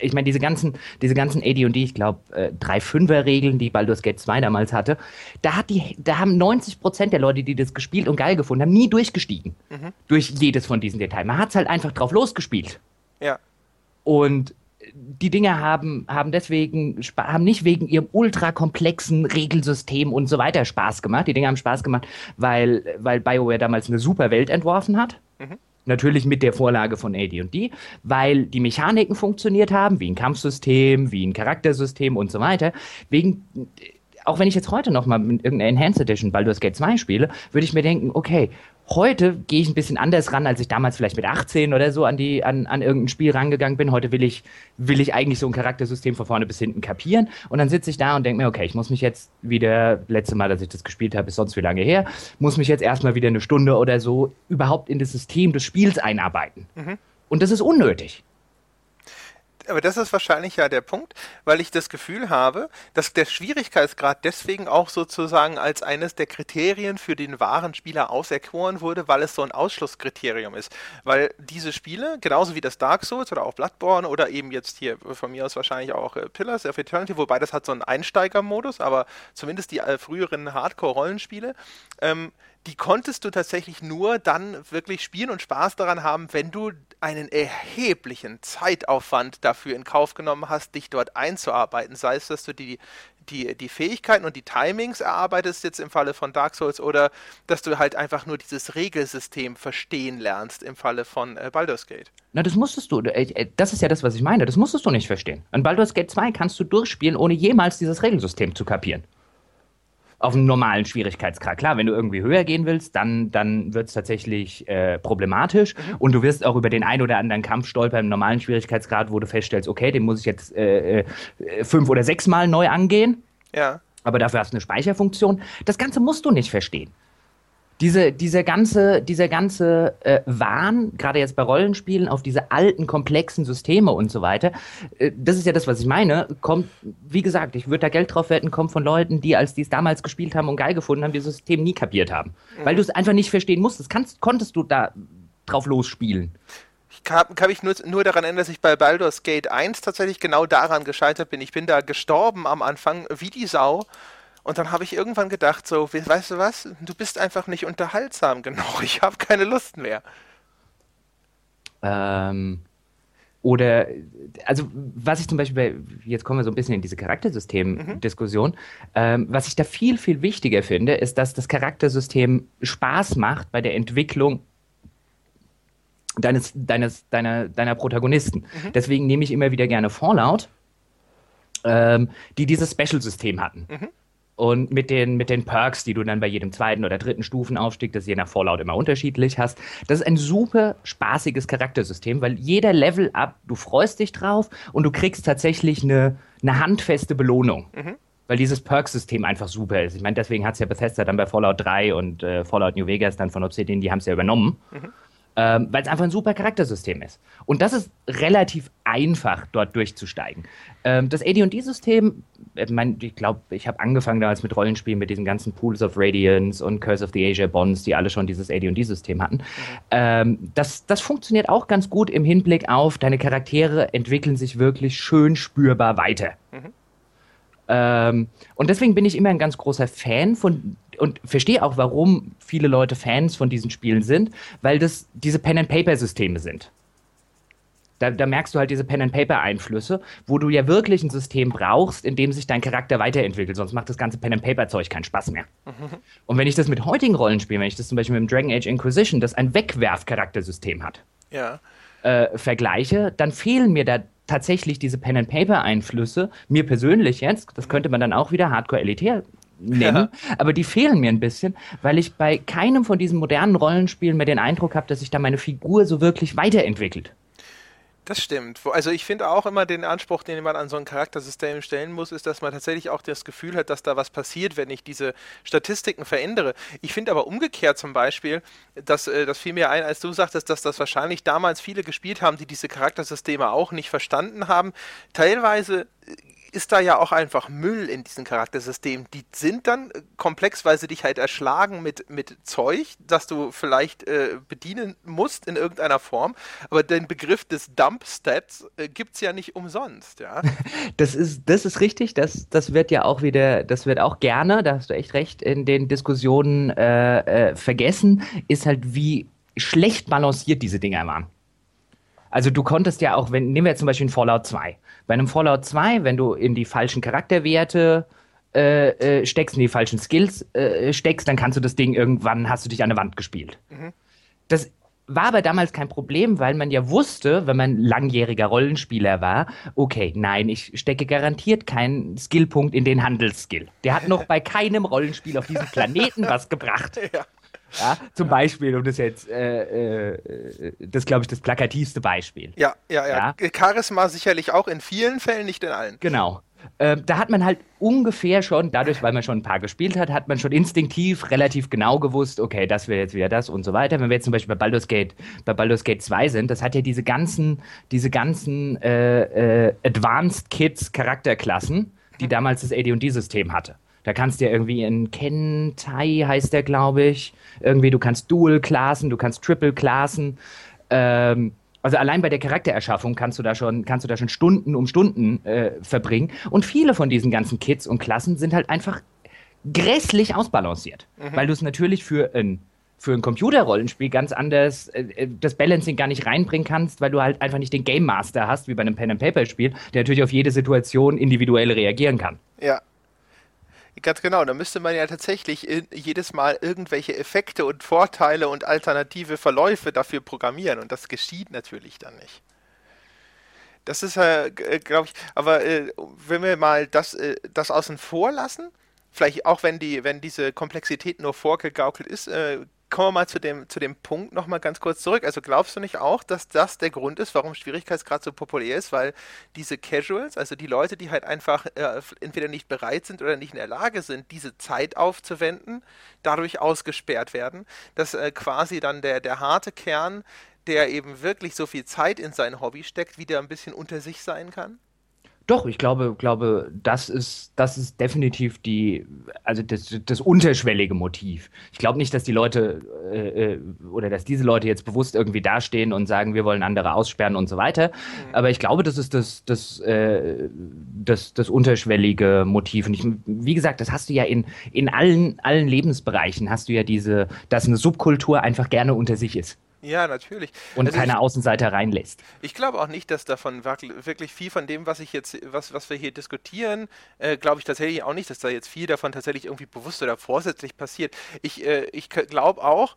[SPEAKER 2] ich meine, diese ganzen, diese ganzen AD&D, ich glaube, äh, drei Fünfer-Regeln, die Baldur's Gate 2 damals hatte, da hat die, da haben 90 Prozent der Leute, die das gespielt und geil gefunden haben, nie durchgestiegen. Mhm. Durch jedes von diesen Details. Man hat es halt einfach drauf losgespielt.
[SPEAKER 1] Ja.
[SPEAKER 2] Und die Dinge haben, haben deswegen, haben nicht wegen ihrem ultrakomplexen Regelsystem und so weiter Spaß gemacht. Die Dinge haben Spaß gemacht, weil, weil BioWare damals eine super Welt entworfen hat. Mhm. Natürlich mit der Vorlage von AD&D, weil die Mechaniken funktioniert haben, wie ein Kampfsystem, wie ein Charaktersystem und so weiter. Wegen, auch wenn ich jetzt heute noch mal mit irgendeiner Enhanced Edition Baldur's Gate 2 spiele, würde ich mir denken, okay, Heute gehe ich ein bisschen anders ran, als ich damals vielleicht mit 18 oder so an, die, an, an irgendein Spiel rangegangen bin. Heute will ich, will ich eigentlich so ein Charaktersystem von vorne bis hinten kapieren. Und dann sitze ich da und denke mir, okay, ich muss mich jetzt wieder, letzte Mal, dass ich das gespielt habe, ist sonst wie lange her, muss mich jetzt erstmal wieder eine Stunde oder so überhaupt in das System des Spiels einarbeiten. Mhm. Und das ist unnötig
[SPEAKER 1] aber das ist wahrscheinlich ja der Punkt, weil ich das Gefühl habe, dass der Schwierigkeitsgrad deswegen auch sozusagen als eines der Kriterien für den wahren Spieler auserkoren wurde, weil es so ein Ausschlusskriterium ist. Weil diese Spiele, genauso wie das Dark Souls oder auch Bloodborne oder eben jetzt hier von mir aus wahrscheinlich auch äh, Pillars of Eternity, wobei das hat so einen Einsteigermodus, aber zumindest die äh, früheren Hardcore-Rollenspiele, ähm, die konntest du tatsächlich nur dann wirklich spielen und Spaß daran haben, wenn du einen erheblichen Zeitaufwand dafür in Kauf genommen hast, dich dort einzuarbeiten. Sei es, dass du die, die, die Fähigkeiten und die Timings erarbeitest, jetzt im Falle von Dark Souls, oder dass du halt einfach nur dieses Regelsystem verstehen lernst im Falle von äh, Baldur's Gate.
[SPEAKER 2] Na, das musstest du. Äh, äh, das ist ja das, was ich meine. Das musstest du nicht verstehen. An Baldur's Gate 2 kannst du durchspielen, ohne jemals dieses Regelsystem zu kapieren auf einem normalen Schwierigkeitsgrad. Klar, wenn du irgendwie höher gehen willst, dann, dann wird es tatsächlich äh, problematisch mhm. und du wirst auch über den ein oder anderen Kampf stolpern im normalen Schwierigkeitsgrad, wo du feststellst, okay, den muss ich jetzt äh, äh, fünf oder sechs Mal neu angehen.
[SPEAKER 1] Ja.
[SPEAKER 2] Aber dafür hast du eine Speicherfunktion. Das Ganze musst du nicht verstehen. Diese, diese ganze, dieser ganze äh, Wahn, gerade jetzt bei Rollenspielen, auf diese alten, komplexen Systeme und so weiter, äh, das ist ja das, was ich meine, kommt, wie gesagt, ich würde da Geld drauf wetten, kommt von Leuten, die, als die es damals gespielt haben und geil gefunden haben, dieses System nie kapiert haben. Mhm. Weil du es einfach nicht verstehen musstest. Kannst, konntest du da drauf losspielen.
[SPEAKER 1] Ich kann, kann mich nur, nur daran erinnern, dass ich bei Baldur's Gate 1 tatsächlich genau daran gescheitert bin. Ich bin da gestorben am Anfang wie die Sau und dann habe ich irgendwann gedacht, so, weißt du was, du bist einfach nicht unterhaltsam genug. (laughs) Ich habe keine Lust mehr.
[SPEAKER 2] Ähm, oder, also was ich zum Beispiel, bei, jetzt kommen wir so ein bisschen in diese Charaktersystem-Diskussion, mhm. ähm, was ich da viel, viel wichtiger finde, ist, dass das Charaktersystem Spaß macht bei der Entwicklung deines, deines, deiner, deiner Protagonisten. Mhm. Deswegen nehme ich immer wieder gerne Fallout, ähm, die dieses Special-System hatten. Mhm. Und mit den, mit den Perks, die du dann bei jedem zweiten oder dritten Stufenaufstieg, das je nach Fallout immer unterschiedlich hast, das ist ein super spaßiges Charaktersystem, weil jeder Level-Up, du freust dich drauf und du kriegst tatsächlich eine, eine handfeste Belohnung. Mhm. Weil dieses Perk-System einfach super ist. Ich meine, deswegen hat es ja Bethesda dann bei Fallout 3 und äh, Fallout New Vegas dann von Obsidian, die haben es ja übernommen. Mhm ähm, weil es einfach ein super Charaktersystem ist. Und das ist relativ einfach, dort durchzusteigen. Ähm, das AD&D-System, ich, mein, ich glaube, ich habe angefangen damals mit Rollenspielen, mit diesen ganzen Pools of Radiance und Curse of the Asia Bonds, die alle schon dieses AD&D-System hatten. Mhm. Ähm, das, das funktioniert auch ganz gut im Hinblick auf, deine Charaktere entwickeln sich wirklich schön spürbar weiter. Mhm. Ähm, und deswegen bin ich immer ein ganz großer Fan von und verstehe auch, warum viele Leute Fans von diesen Spielen sind, weil das diese Pen-and-Paper-Systeme sind. Da, da, merkst du halt diese Pen-and-Paper-Einflüsse, wo du ja wirklich ein System brauchst, in dem sich dein Charakter weiterentwickelt, sonst macht das ganze Pen-and-Paper-Zeug keinen Spaß mehr. Mhm. Und wenn ich das mit heutigen Rollenspielen, wenn ich das zum Beispiel mit dem Dragon Age Inquisition, das ein Wegwerf-Charaktersystem hat,
[SPEAKER 1] ja.
[SPEAKER 2] Äh, vergleiche, dann fehlen mir da tatsächlich diese Pen-and-Paper-Einflüsse, mir persönlich jetzt, das könnte man dann auch wieder hardcore-elitär nennen, (laughs) ja. aber die fehlen mir ein bisschen, weil ich bei keinem von diesen modernen Rollenspielen mehr den Eindruck habe, dass sich da meine Figur so wirklich weiterentwickelt.
[SPEAKER 1] Das stimmt. Also ich finde auch immer den Anspruch, den man an so ein Charaktersystem stellen muss, ist, dass man tatsächlich auch das Gefühl hat, dass da was passiert, wenn ich diese Statistiken verändere. Ich finde aber umgekehrt zum Beispiel, dass äh, das fiel mir ein, als du sagtest, dass das wahrscheinlich damals viele gespielt haben, die diese Charaktersysteme auch nicht verstanden haben. Teilweise ist da ja auch einfach Müll in diesen Charaktersystemen. Die sind dann äh, komplex, weil sie dich halt erschlagen mit, mit Zeug, das du vielleicht äh, bedienen musst in irgendeiner Form. Aber den Begriff des Dump-Stats äh, gibt es ja nicht umsonst, ja. (laughs)
[SPEAKER 2] Das ist, das ist richtig, das, das wird ja auch wieder, das wird auch gerne, da hast du echt recht, in den Diskussionen äh, äh vergessen, ist halt, wie schlecht balanciert diese Dinger waren. Also du konntest ja auch, wenn, nehmen wir jetzt zum Beispiel ein Fallout 2. Bei einem Fallout 2, wenn du in die falschen Charakterwerte äh, äh, steckst, in die falschen Skills äh, steckst, dann kannst du das Ding irgendwann, hast du dich an der Wand gespielt. Mhm. Das war aber damals kein Problem, weil man ja wusste, wenn man langjähriger Rollenspieler war, okay, nein, ich stecke garantiert keinen Skillpunkt in den Handelsskill. Der hat noch (laughs) bei keinem Rollenspiel auf diesem Planeten was gebracht. Ja. Ja, zum Beispiel, um das jetzt, äh, äh, das glaube ich, das plakativste Beispiel.
[SPEAKER 1] Ja, ja, ja, ja. Charisma sicherlich auch in vielen Fällen, nicht in allen.
[SPEAKER 2] Genau. Ähm, da hat man halt ungefähr schon, dadurch, weil man schon ein paar gespielt hat, hat man schon instinktiv relativ genau gewusst, okay, das wäre jetzt wieder das und so weiter. Wenn wir jetzt zum Beispiel bei Baldur's Gate, bei Baldur's Gate 2 sind, das hat ja diese ganzen, diese ganzen äh, äh, Advanced Kids Charakterklassen, die mhm. damals das AD&D-System hatte. Da kannst du ja irgendwie in Ken Tai heißt der, glaube ich. Irgendwie, du kannst Dual-Klassen, du kannst Triple-Klassen. Ähm, also allein bei der Charaktererschaffung kannst du da schon, kannst du da schon Stunden um Stunden äh, verbringen. Und viele von diesen ganzen Kits und Klassen sind halt einfach grässlich ausbalanciert. Mhm. Weil du es natürlich für ein für ein Computerrollenspiel ganz anders äh, äh, das Balancing gar nicht reinbringen kannst, weil du halt einfach nicht den Game Master hast, wie bei einem Pen and Paper Spiel, der natürlich auf jede Situation individuell reagieren kann.
[SPEAKER 1] Ja, Ganz genau, da müsste man ja tatsächlich jedes Mal irgendwelche Effekte und Vorteile und alternative Verläufe dafür programmieren und das geschieht natürlich dann nicht. Das ist, äh, glaube ich, aber äh, wenn wir mal das, äh, das außen vor lassen, vielleicht auch wenn die, wenn diese Komplexität nur vorgegaukelt ist, äh, kommen wir mal zu dem, zu dem Punkt nochmal ganz kurz zurück. Also glaubst du nicht auch, dass das der Grund ist, warum Schwierigkeitsgrad so populär ist? Weil diese Casuals, also die Leute, die halt einfach äh, entweder nicht bereit sind oder nicht in der Lage sind, diese Zeit aufzuwenden, dadurch ausgesperrt werden, dass äh, quasi dann der, der harte Kern, der eben wirklich so viel Zeit in sein Hobby steckt, wieder ein bisschen unter sich sein kann?
[SPEAKER 2] Doch, ich glaube, glaube, das ist, das ist definitiv die, also das, das unterschwellige Motiv. Ich glaube nicht, dass die Leute äh, äh, oder dass diese Leute jetzt bewusst irgendwie dastehen und sagen, wir wollen andere aussperren und so weiter. Mhm. Aber ich glaube, das ist das, das, äh, das, das unterschwellige Motiv. Und ich, wie gesagt, das hast du ja in, in allen, allen Lebensbereichen, hast du ja diese, dass eine Subkultur einfach gerne unter sich ist.
[SPEAKER 1] Ja, natürlich.
[SPEAKER 2] Und also keine ich, Außenseiter reinlässt.
[SPEAKER 1] Ich glaube auch nicht, dass davon wirklich viel von dem, was ich jetzt, was, was wir hier diskutieren, äh, glaube ich tatsächlich auch nicht, dass da jetzt viel davon tatsächlich irgendwie bewusst oder vorsätzlich passiert. Ich, äh, ich glaube auch,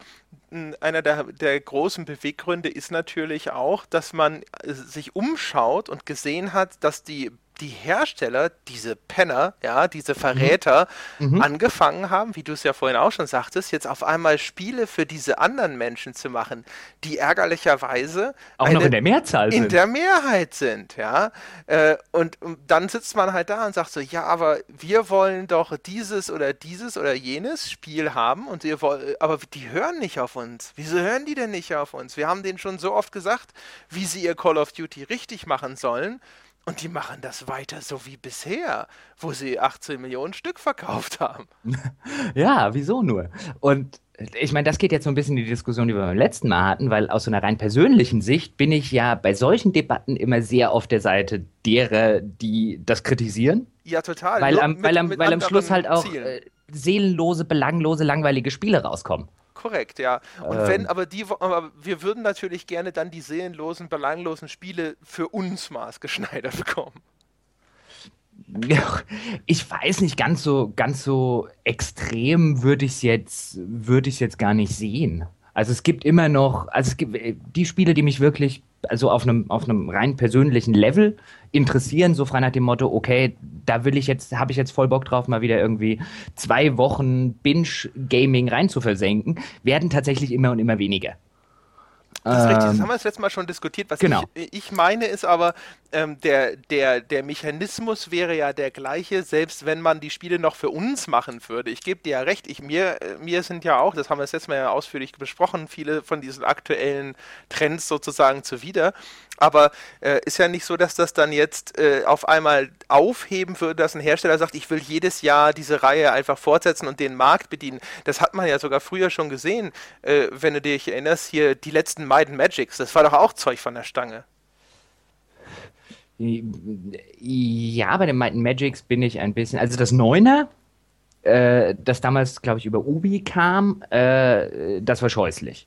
[SPEAKER 1] einer der, der großen Beweggründe ist natürlich auch, dass man äh, sich umschaut und gesehen hat, dass die die Hersteller, diese Penner, ja, diese Verräter, mhm. mhm. angefangen haben, wie du es ja vorhin auch schon sagtest, jetzt auf einmal Spiele für diese anderen Menschen zu machen, die ärgerlicherweise
[SPEAKER 2] auch noch in der Mehrzahl
[SPEAKER 1] sind. In der Mehrheit sind, ja. Äh, und, dann sitzt man halt da und sagt so, ja, aber wir wollen doch dieses oder dieses oder jenes Spiel haben und wir wollen, aber die hören nicht auf uns. Wieso hören die denn nicht auf uns? Wir haben denen schon so oft gesagt, wie sie ihr Call of Duty richtig machen sollen. Und die machen das weiter so wie bisher, wo sie 18 Millionen Stück verkauft haben. (laughs)
[SPEAKER 2] ja, wieso nur? Und ich meine, das geht jetzt so ein bisschen in die Diskussion, die wir beim letzten Mal hatten, weil aus so einer rein persönlichen Sicht bin ich ja bei solchen Debatten immer sehr auf der Seite derer, die das kritisieren.
[SPEAKER 1] Ja, total.
[SPEAKER 2] Weil, am, weil, am, weil am Schluss halt auch äh, seelenlose, belanglose, langweilige Spiele rauskommen.
[SPEAKER 1] Korrekt, ja. Und ähm, wenn, aber die, aber wir würden natürlich gerne dann die seelenlosen, belanglosen Spiele für uns maßgeschneidert bekommen. (laughs)
[SPEAKER 2] Ich weiß nicht, ganz so, ganz so extrem würde ich es jetzt, würde ich jetzt gar nicht sehen. Also es gibt immer noch, also es gibt die Spiele, die mich wirklich also auf einem, auf einem rein persönlichen Level interessieren, so frei nach dem Motto, okay, da will ich jetzt, habe ich jetzt voll Bock drauf, mal wieder irgendwie zwei Wochen Binge-Gaming rein zu versenken, werden tatsächlich immer und immer weniger.
[SPEAKER 1] Das ist richtig, das ähm, haben wir das letzte Mal schon diskutiert. Was genau. ich, ich meine ist aber, ähm, der, der, der Mechanismus wäre ja der gleiche, selbst wenn man die Spiele noch für uns machen würde. Ich gebe dir ja recht, ich, mir, mir sind ja auch, das haben wir das letzte Mal ja ausführlich besprochen, viele von diesen aktuellen Trends sozusagen zuwider. Aber äh, ist ja nicht so, dass das dann jetzt äh, auf einmal aufheben würde, dass ein Hersteller sagt, ich will jedes Jahr diese Reihe einfach fortsetzen und den Markt bedienen. Das hat man ja sogar früher schon gesehen, äh, wenn du dich erinnerst, hier die letzten Might Magics, das war doch auch Zeug von der Stange.
[SPEAKER 2] Ja, bei den Might Magics bin ich ein bisschen, also das Neuner, äh, das damals, glaube ich, über Ubi kam, äh, das war scheußlich.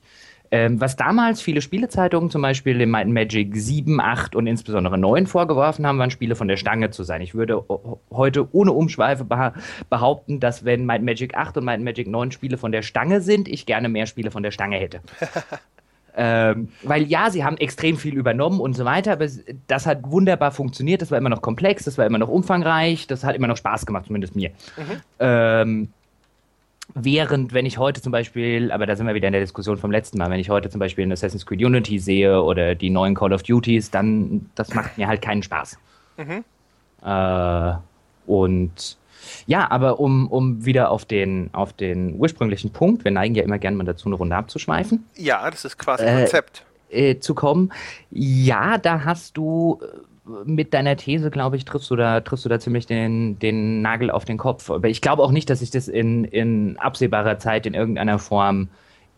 [SPEAKER 2] Ähm, was damals viele Spielezeitungen zum Beispiel dem Might Magic 7, 8 und insbesondere 9 vorgeworfen haben, waren Spiele von der Stange zu sein. Ich würde heute ohne Umschweife behaupten, dass wenn Might Magic 8 und Might Magic 9 Spiele von der Stange sind, ich gerne mehr Spiele von der Stange hätte. (laughs) Ähm, weil ja, sie haben extrem viel übernommen und so weiter, aber das hat wunderbar funktioniert. Das war immer noch komplex, das war immer noch umfangreich, das hat immer noch Spaß gemacht, zumindest mir. Mhm. Ähm, Während, wenn ich heute zum Beispiel, aber da sind wir wieder in der Diskussion vom letzten Mal, wenn ich heute zum Beispiel in Assassin's Creed Unity sehe oder die neuen Call of Duties, dann das macht mir halt keinen Spaß. Mhm. Äh, und ja, aber um, um wieder auf den, auf den ursprünglichen Punkt, wir neigen ja immer gerne mal dazu, eine Runde abzuschweifen.
[SPEAKER 1] Ja, das ist quasi ein Konzept.
[SPEAKER 2] Äh, zu kommen. Ja, da hast du mit deiner These, glaube ich, triffst du da, triffst du da ziemlich den, den Nagel auf den Kopf. Aber ich glaube auch nicht, dass sich das in, in absehbarer Zeit in irgendeiner Form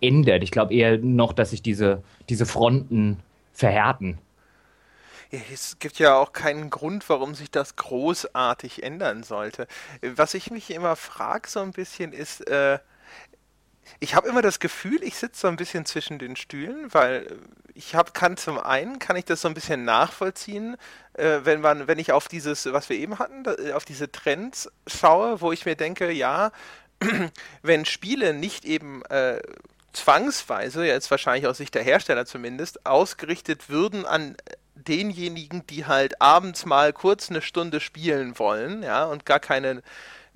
[SPEAKER 2] ändert. Ich glaube eher noch, dass sich diese, diese Fronten verhärten.
[SPEAKER 1] Es gibt ja auch keinen Grund, warum sich das großartig ändern sollte. Was ich mich immer frage so ein bisschen ist, äh, ich habe immer das Gefühl, ich sitze so ein bisschen zwischen den Stühlen, weil ich hab, kann zum einen, kann ich das so ein bisschen nachvollziehen, äh, wenn man, wenn ich auf dieses, was wir eben hatten, da, auf diese Trends schaue, wo ich mir denke, ja, (clears throat) wenn Spiele nicht eben äh, zwangsweise, jetzt wahrscheinlich aus Sicht der Hersteller zumindest, ausgerichtet würden an denjenigen, die halt abends mal kurz eine Stunde spielen wollen, ja, und gar keine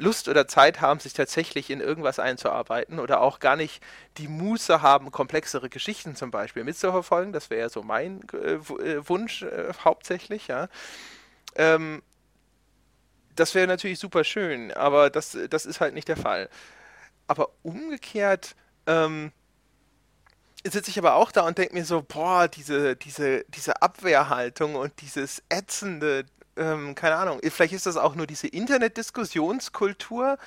[SPEAKER 1] Lust oder Zeit haben, sich tatsächlich in irgendwas einzuarbeiten oder auch gar nicht die Muße haben, komplexere Geschichten zum Beispiel mitzuverfolgen. Das wäre ja so mein äh, äh, Wunsch äh, hauptsächlich, ja. Ähm, das wäre natürlich super schön, aber das, das ist halt nicht der Fall. Aber umgekehrt ähm, sitze ich aber auch da und denke mir so, boah, diese, diese, diese Abwehrhaltung und dieses ätzende, ähm, keine Ahnung, vielleicht ist das auch nur diese Internetdiskussionskultur,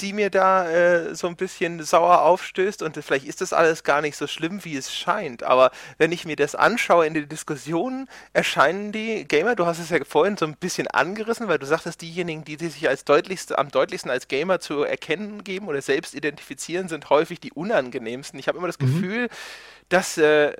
[SPEAKER 1] die mir da äh, so ein bisschen sauer aufstößt und vielleicht ist das alles gar nicht so schlimm, wie es scheint. Aber wenn ich mir das anschaue in den Diskussionen, erscheinen die Gamer, du hast es ja vorhin so ein bisschen angerissen, weil du sagtest, diejenigen, die, sich als deutlichste, am deutlichsten als Gamer zu erkennen geben oder selbst identifizieren, sind häufig die unangenehmsten. Ich habe immer das mhm. Gefühl, dass äh,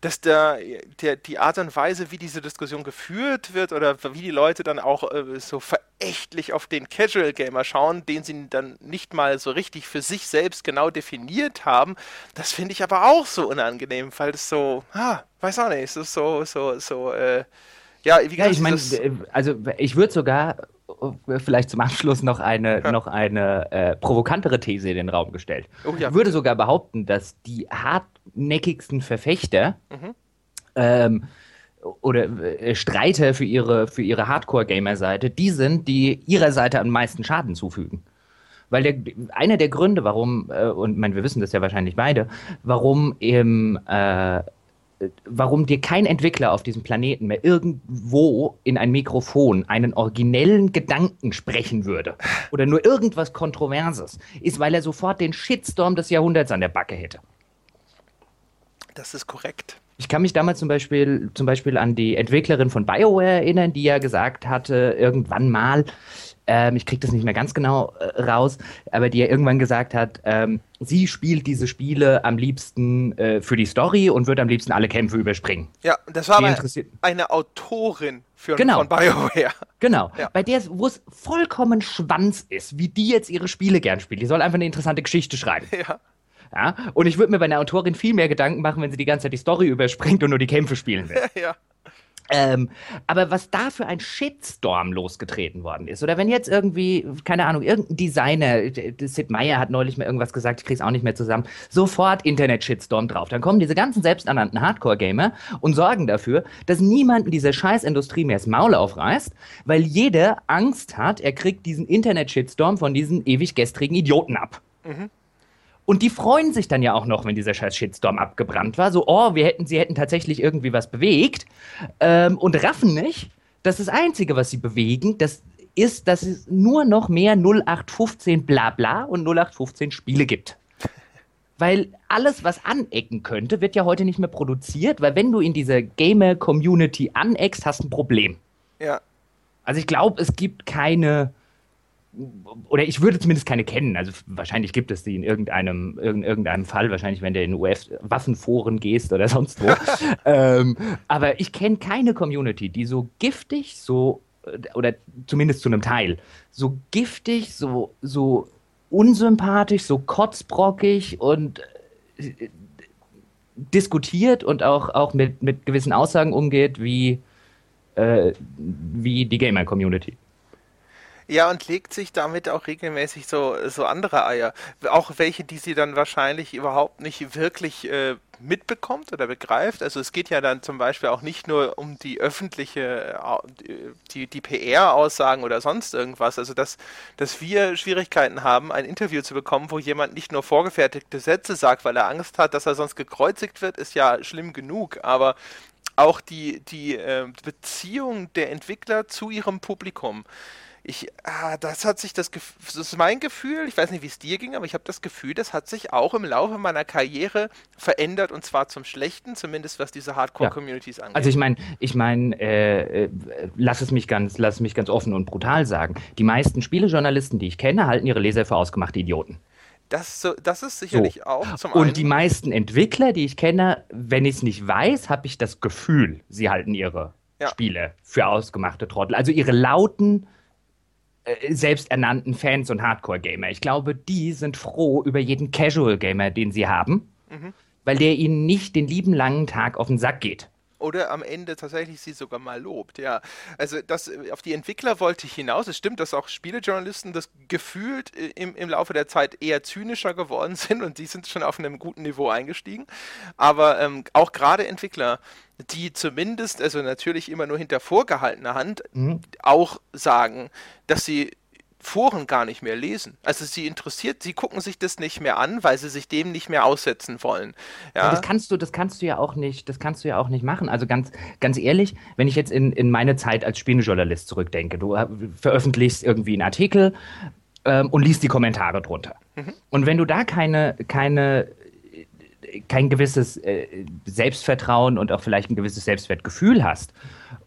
[SPEAKER 1] dass da der, die Art und Weise, wie diese Diskussion geführt wird oder wie die Leute dann auch äh, so verächtlich auf den Casual Gamer schauen, den sie dann nicht mal so richtig für sich selbst genau definiert haben, das finde ich aber auch so unangenehm, weil das so, ah, weiß auch nicht, so, so, so, so, äh,
[SPEAKER 2] ja, wie ja, ich meine, äh, also ich würde sogar vielleicht zum Abschluss noch eine, ja. noch eine äh, provokantere These in den Raum gestellt. Oh, ja. Ich würde sogar behaupten, dass die hart hartnäckigsten Verfechter mhm. ähm, oder äh, Streiter für ihre, für ihre Hardcore-Gamer-Seite, die sind, die ihrer Seite am meisten Schaden zufügen. Weil der, einer der Gründe, warum, äh, und mein, wir wissen das ja wahrscheinlich beide, warum im äh, warum dir kein Entwickler auf diesem Planeten mehr irgendwo in ein Mikrofon einen originellen Gedanken sprechen würde oder nur irgendwas Kontroverses, ist, weil er sofort den Shitstorm des Jahrhunderts an der Backe hätte.
[SPEAKER 1] Das ist korrekt.
[SPEAKER 2] Ich kann mich damals zum Beispiel, zum Beispiel an die Entwicklerin von BioWare erinnern, die ja gesagt hatte, irgendwann mal, ähm, ich kriege das nicht mehr ganz genau äh, raus, aber die ja irgendwann gesagt hat, ähm, sie spielt diese Spiele am liebsten äh, für die Story und wird am liebsten alle Kämpfe überspringen.
[SPEAKER 1] Ja, das war aber eine Autorin für,
[SPEAKER 2] genau.
[SPEAKER 1] von BioWare.
[SPEAKER 2] Genau, ja. bei der, wo es vollkommen Schwanz ist, wie die jetzt ihre Spiele gern spielt. Die soll einfach eine interessante Geschichte schreiben. Ja. Ja? Und ich würde mir bei einer Autorin viel mehr Gedanken machen, wenn sie die ganze Zeit die Story überspringt und nur die Kämpfe spielen will. (laughs) ja. Ähm, aber was da für ein Shitstorm losgetreten worden ist, oder wenn jetzt irgendwie, keine Ahnung, irgendein Designer, Sid Meier hat neulich mal irgendwas gesagt, ich krieg's auch nicht mehr zusammen, sofort Internet-Shitstorm drauf. Dann kommen diese ganzen selbsternannten Hardcore-Gamer und sorgen dafür, dass niemand in dieser Scheißindustrie mehr das Maul aufreißt, weil jeder Angst hat, er kriegt diesen Internet-Shitstorm von diesen ewig gestrigen Idioten ab. Mhm. Und die freuen sich dann ja auch noch, wenn dieser scheiß Shitstorm abgebrannt war. So, oh, wir hätten, sie hätten tatsächlich irgendwie was bewegt. Ähm, und raffen nicht, dass das Einzige, was sie bewegen, das ist, dass es nur noch mehr 0815 Blabla und 0815 Spiele gibt. Weil alles, was anecken könnte, wird ja heute nicht mehr produziert, weil wenn du in dieser Gamer-Community aneckst, hast du ein Problem.
[SPEAKER 1] Ja.
[SPEAKER 2] Also ich glaube, es gibt keine oder ich würde zumindest keine kennen. Also wahrscheinlich gibt es die in irgendeinem, in irgendeinem Fall, wahrscheinlich wenn du in US-Waffenforen gehst oder sonst wo. (laughs) ähm, aber ich kenne keine Community, die so giftig, so oder zumindest zu einem Teil, so giftig, so, so unsympathisch, so kotzbrockig und äh, diskutiert und auch, auch mit, mit gewissen Aussagen umgeht, wie, äh, wie die Gamer-Community.
[SPEAKER 1] Ja, und legt sich damit auch regelmäßig so, so andere Eier. Auch welche, die sie dann wahrscheinlich überhaupt nicht wirklich äh, mitbekommt oder begreift. Also es geht ja dann zum Beispiel auch nicht nur um die öffentliche, äh, die, die PR-Aussagen oder sonst irgendwas. Also dass, dass wir Schwierigkeiten haben, ein Interview zu bekommen, wo jemand nicht nur vorgefertigte Sätze sagt, weil er Angst hat, dass er sonst gekreuzigt wird, ist ja schlimm genug. Aber auch die, die äh, Beziehung der Entwickler zu ihrem Publikum ich, ah, das hat sich das, das ist mein Gefühl, ich weiß nicht, wie es dir ging, aber ich habe das Gefühl, das hat sich auch im Laufe meiner Karriere verändert und zwar zum Schlechten, zumindest was diese Hardcore-Communities ja. angeht.
[SPEAKER 2] Also ich meine, ich meine, äh, äh, lass es mich ganz, lass mich ganz offen und brutal sagen. Die meisten Spielejournalisten, die ich kenne, halten ihre Leser für ausgemachte Idioten.
[SPEAKER 1] Das, so, das ist sicherlich so. auch
[SPEAKER 2] zum Und einen. die meisten Entwickler, die ich kenne, wenn ich es nicht weiß, habe ich das Gefühl, sie halten ihre ja. Spiele für ausgemachte Trottel. Also ihre lauten, selbsternannten Fans und Hardcore-Gamer. Ich glaube, die sind froh über jeden Casual-Gamer, den sie haben, mhm. weil der ihnen nicht den lieben langen Tag auf den Sack geht.
[SPEAKER 1] Oder am Ende tatsächlich sie sogar mal lobt. Ja, also das auf die Entwickler wollte ich hinaus. Es stimmt, dass auch Spielejournalisten das gefühlt äh, im, im Laufe der Zeit eher zynischer geworden (laughs) sind und die sind schon auf einem guten Niveau eingestiegen. Aber ähm, auch gerade Entwickler, die zumindest, also natürlich immer nur hinter vorgehaltener Hand, mhm. auch sagen, dass sie Foren gar nicht mehr lesen. Also sie interessiert, sie gucken sich das nicht mehr an, weil sie sich dem nicht mehr aussetzen wollen.
[SPEAKER 2] Ja? Das kannst du, das kannst du ja auch nicht, das kannst du ja auch nicht machen. Also ganz, ganz ehrlich, wenn ich jetzt in, in meine Zeit als Spielejournalist zurückdenke, du äh, veröffentlichst irgendwie einen Artikel ähm, und liest die Kommentare drunter. Mhm. Und wenn du da keine, keine kein gewisses äh, Selbstvertrauen und auch vielleicht ein gewisses Selbstwertgefühl hast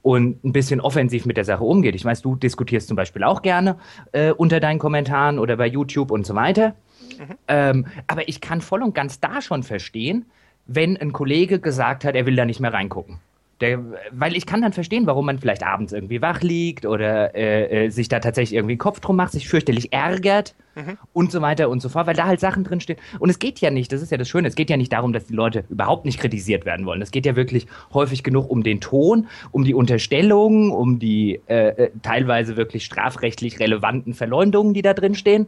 [SPEAKER 2] und ein bisschen offensiv mit der Sache umgeht. Ich weiß, du diskutierst zum Beispiel auch gerne äh, unter deinen Kommentaren oder bei YouTube und so weiter. Mhm. Ähm, aber ich kann voll und ganz da schon verstehen, wenn ein Kollege gesagt hat, er will da nicht mehr reingucken. Der, weil ich kann dann verstehen, warum man vielleicht abends irgendwie wach liegt oder äh, äh, sich da tatsächlich irgendwie Kopf drum macht, sich fürchterlich ärgert mhm. und so weiter und so fort, weil da halt Sachen drinstehen. Und es geht ja nicht, das ist ja das Schöne, es geht ja nicht darum, dass die Leute überhaupt nicht kritisiert werden wollen. Es geht ja wirklich häufig genug um den Ton, um die Unterstellungen, um die äh, äh teilweise wirklich strafrechtlich relevanten Verleumdungen, die da drin stehen,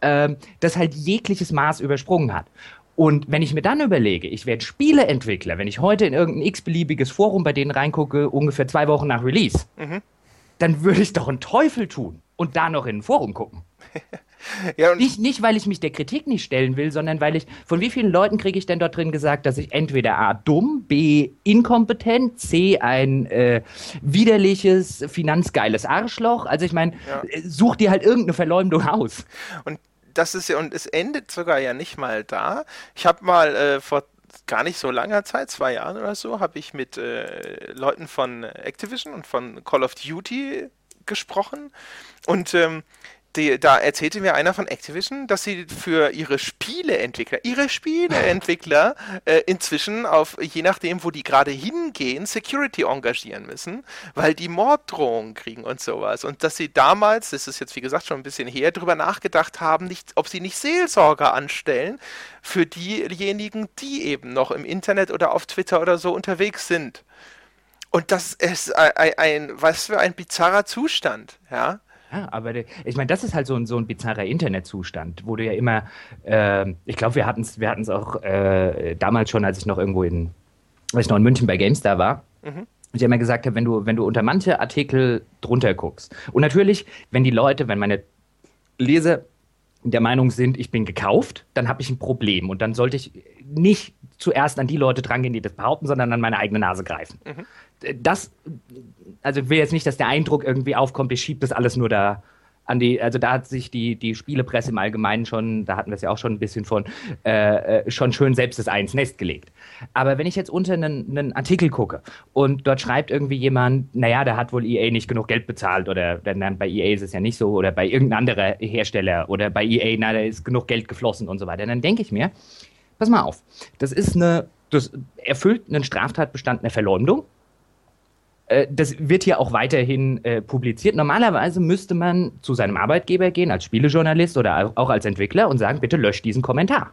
[SPEAKER 2] äh, das halt jegliches Maß übersprungen hat. Und wenn ich mir dann überlege, ich werde Spieleentwickler, wenn ich heute in irgendein x-beliebiges Forum bei denen reingucke, ungefähr zwei Wochen nach Release, mhm. dann würde ich doch einen Teufel tun und da noch in ein Forum gucken. (laughs) ja, nicht, nicht, weil ich mich der Kritik nicht stellen will, sondern weil ich, von wie vielen Leuten kriege ich denn dort drin gesagt, dass ich entweder A, dumm, B, inkompetent, C, ein äh, widerliches, finanzgeiles Arschloch. Also ich meine, ja. Äh, such dir halt irgendeine Verleumdung aus.
[SPEAKER 1] Und das ist ja, und es endet sogar ja nicht mal da. Ich habe mal äh, vor gar nicht so langer Zeit, zwei Jahren oder so, habe ich mit äh, Leuten von Activision und von Call of Duty gesprochen. Und ähm, die, da erzählte mir einer von Activision, dass sie für ihre Spieleentwickler, ihre Spieleentwickler (laughs) äh, inzwischen auf, je nachdem, wo die gerade hingehen, Security engagieren müssen, weil die Morddrohungen kriegen und sowas. Und dass sie damals, das ist jetzt wie gesagt schon ein bisschen her, darüber nachgedacht haben, nicht, ob sie nicht Seelsorger anstellen für diejenigen, die eben noch im Internet oder auf Twitter oder so unterwegs sind. Und das ist ein, ein, ein was für ein bizarrer Zustand, ja.
[SPEAKER 2] Ja, aber ich meine, das ist halt so ein, so ein bizarrer Internetzustand, wo du ja immer, äh, ich glaube, wir hatten es wir auch äh, damals schon, als ich noch irgendwo in, als ich noch in München bei GameStar war. Mhm. Ich immer gesagt habe, wenn du, wenn du unter manche Artikel drunter guckst. Und natürlich, wenn die Leute, wenn meine Leser der Meinung sind, ich bin gekauft, dann habe ich ein Problem. Und dann sollte ich nicht zuerst an die Leute drangehen, die das behaupten, sondern an meine eigene Nase greifen. Mhm das, also ich will jetzt nicht, dass der Eindruck irgendwie aufkommt, ich schiebe das alles nur da an die, also da hat sich die, die Spielepresse im Allgemeinen schon, da hatten wir es ja auch schon ein bisschen von, äh, äh, schon schön selbst das Eins Nest gelegt. Aber wenn ich jetzt unter einen, einen Artikel gucke und dort schreibt irgendwie jemand, naja, da hat wohl EA nicht genug Geld bezahlt oder dann bei EA ist es ja nicht so oder bei irgendeinem anderen Hersteller oder bei EA, na, da ist genug Geld geflossen und so weiter, dann denke ich mir, pass mal auf, das ist eine, das erfüllt einen Straftatbestand einer Verleumdung das wird hier auch weiterhin äh, publiziert. Normalerweise müsste man zu seinem Arbeitgeber gehen, als Spielejournalist oder auch als Entwickler und sagen, bitte lösch diesen Kommentar.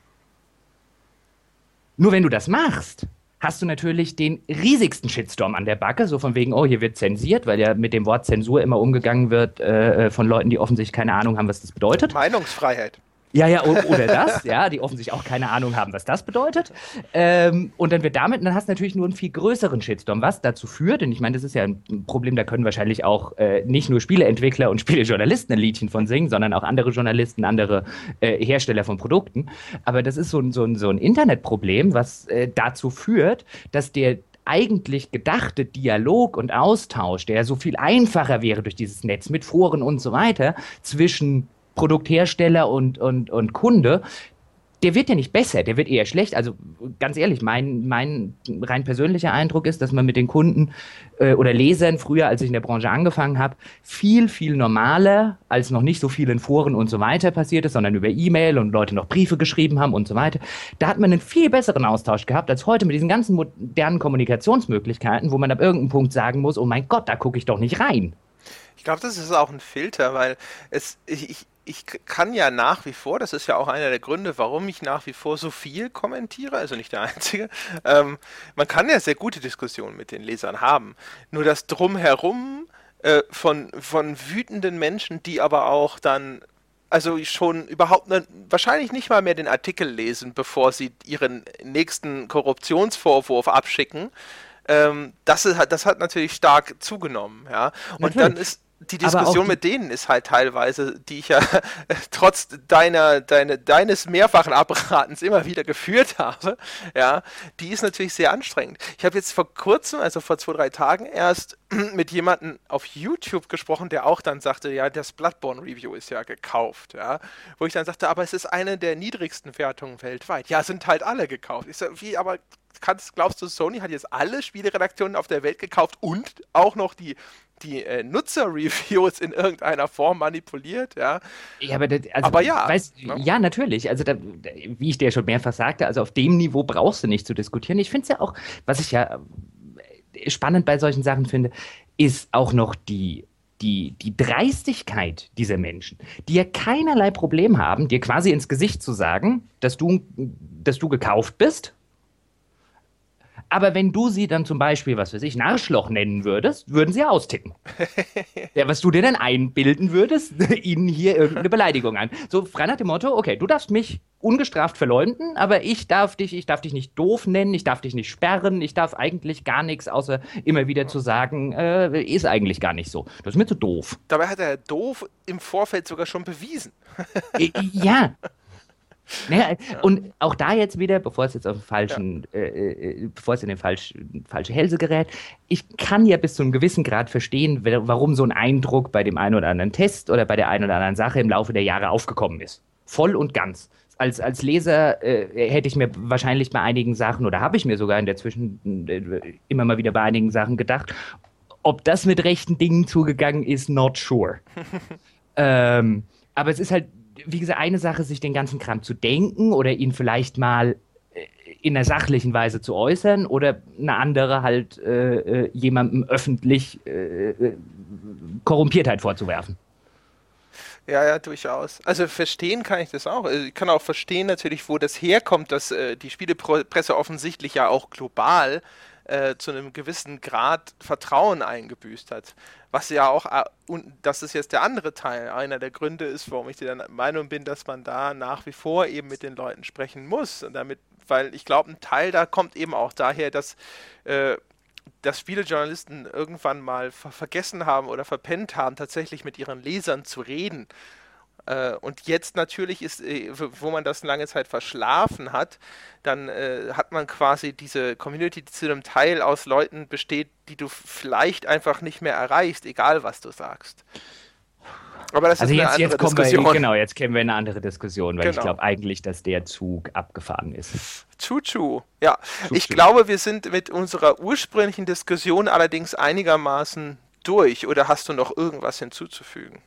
[SPEAKER 2] Nur wenn du das machst, hast du natürlich den riesigsten Shitstorm an der Backe, so von wegen, oh, hier wird zensiert, weil ja mit dem Wort Zensur immer umgegangen wird äh, äh von Leuten, die offensichtlich keine Ahnung haben, was das bedeutet.
[SPEAKER 1] Meinungsfreiheit.
[SPEAKER 2] Ja, ja, oder das, ja, die offensichtlich auch keine Ahnung haben, was das bedeutet. Ähm, und dann wird damit, dann hast du natürlich nur einen viel größeren Shitstorm, was dazu führt, und ich meine, das ist ja ein Problem, da können wahrscheinlich auch äh, nicht nur Spieleentwickler und Spielejournalisten ein Liedchen von singen, sondern auch andere Journalisten, andere äh, Hersteller von Produkten. Aber das ist so, ein so, ein so ein Internetproblem, was äh, dazu führt, dass der eigentlich gedachte Dialog und Austausch, der so viel einfacher wäre durch dieses Netz mit Foren und so weiter, zwischen Produkthersteller und, und, und Kunde, der wird ja nicht besser, der wird eher schlecht. Also ganz ehrlich, mein, mein rein persönlicher Eindruck ist, dass man mit den Kunden äh, oder Lesern früher, als ich in der Branche angefangen habe, viel, viel normaler, als noch nicht so viel in Foren und so weiter passiert ist, sondern über E-Mail und Leute noch Briefe geschrieben haben und so weiter. Da hat man einen viel besseren Austausch gehabt als heute mit diesen ganzen modernen Kommunikationsmöglichkeiten, wo man ab irgendeinem Punkt sagen muss, oh mein Gott, da gucke ich doch nicht rein.
[SPEAKER 1] Ich glaube, das ist auch ein Filter, weil es, ich, ich ich kann ja nach wie vor, das ist ja auch einer der Gründe, warum ich nach wie vor so viel kommentiere, also nicht der einzige, (laughs) ähm, man kann ja sehr gute Diskussionen mit den Lesern haben. Nur das Drumherum äh, von, von wütenden Menschen, die aber auch dann also schon überhaupt ne, wahrscheinlich nicht mal mehr den Artikel lesen, bevor sie ihren nächsten Korruptionsvorwurf abschicken. Ähm, das, ist, das hat natürlich stark zugenommen, ja. Und natürlich. dann ist die Diskussion die mit denen ist halt teilweise, die ich ja (laughs) trotz deiner, deine, deines mehrfachen Abratens immer wieder geführt habe, ja, die ist natürlich sehr anstrengend. Ich habe jetzt vor kurzem, also vor zwei, drei Tagen erst (clears throat) mit jemandem auf YouTube gesprochen, der auch dann sagte, ja, das Bloodborne Review ist ja gekauft, ja, wo ich dann sagte, aber es ist eine der niedrigsten Wertungen weltweit. Ja, sind halt alle gekauft. Ich sage, wie, aber kannst, glaubst du, Sony hat jetzt alle Spieleredaktionen auf der Welt gekauft und auch noch die die äh, Nutzer-Reviews in irgendeiner Form manipuliert, ja.
[SPEAKER 2] Ja, aber, das, also, aber ja. Weißt, ne? Ja, natürlich. Also, da, wie ich dir schon mehrfach sagte, also auf dem Niveau brauchst du nicht zu diskutieren. Ich finde es ja auch, was ich ja äh, spannend bei solchen Sachen finde, ist auch noch die die, die Dreistigkeit dieser Menschen, die ja keinerlei Problem haben, dir quasi ins Gesicht zu sagen, dass du, dass du gekauft bist aber wenn du sie dann zum Beispiel, was weiß ich, Narschloch nennen würdest, würden sie austicken. (laughs) ja, was du dir dann einbilden würdest, (laughs) ihnen hier irgendeine Beleidigung an. So frei nach dem Motto, okay, du darfst mich ungestraft verleumden, aber ich darf dich, ich darf dich nicht doof nennen, ich darf dich nicht sperren, ich darf eigentlich gar nichts, außer immer wieder zu sagen, äh, ist eigentlich gar nicht so. Das ist mir zu doof.
[SPEAKER 1] Dabei hat er doof im Vorfeld sogar schon bewiesen.
[SPEAKER 2] Äh, ja, naja, und auch da jetzt wieder, bevor es jetzt auf den falschen, ja. äh, äh, bevor es in den falsch, falsche Hälse gerät, ich kann ja bis zu einem gewissen Grad verstehen, warum so ein Eindruck bei dem einen oder anderen Test oder bei der einen oder anderen Sache im Laufe der Jahre aufgekommen ist. Voll und ganz. Als, als Leser äh, hätte ich mir wahrscheinlich bei einigen Sachen oder habe ich mir sogar in der Zwischen äh, immer mal wieder bei einigen Sachen gedacht, ob das mit rechten Dingen zugegangen ist, not sure. (laughs) ähm, aber es ist halt wie gesagt, eine Sache, sich den ganzen Kram zu denken oder ihn vielleicht mal äh, in einer sachlichen Weise zu äußern oder eine andere halt äh, äh, jemandem öffentlich äh, äh, Korrumpiertheit vorzuwerfen.
[SPEAKER 1] Ja, ja, durchaus. Also verstehen kann ich das auch. Also ich kann auch verstehen natürlich, wo das herkommt, dass äh, die Spielepresse offensichtlich ja auch global äh, zu einem gewissen Grad Vertrauen eingebüßt hat. Was ja auch, äh, und das ist jetzt der andere Teil, einer der Gründe ist, warum ich der Meinung bin, dass man da nach wie vor eben mit den Leuten sprechen muss. Und damit, weil ich glaube, ein Teil da kommt eben auch daher, dass äh, dass viele Journalisten irgendwann mal ver vergessen haben oder verpennt haben, tatsächlich mit ihren Lesern zu reden. Äh, und jetzt natürlich ist, äh, wo man das lange Zeit verschlafen hat, dann äh, hat man quasi diese Community, die zu einem Teil aus Leuten besteht, die du vielleicht einfach nicht mehr erreichst, egal was du sagst.
[SPEAKER 2] Aber das also ist jetzt, eine jetzt kommen Diskussion. Wir, genau, jetzt kämen wir in eine andere Diskussion, weil genau. ich glaube eigentlich, dass der Zug abgefahren ist.
[SPEAKER 1] Chuchu, ja. Chuchu. Ich glaube, wir sind mit unserer ursprünglichen Diskussion allerdings einigermaßen durch. Oder hast du noch irgendwas hinzuzufügen?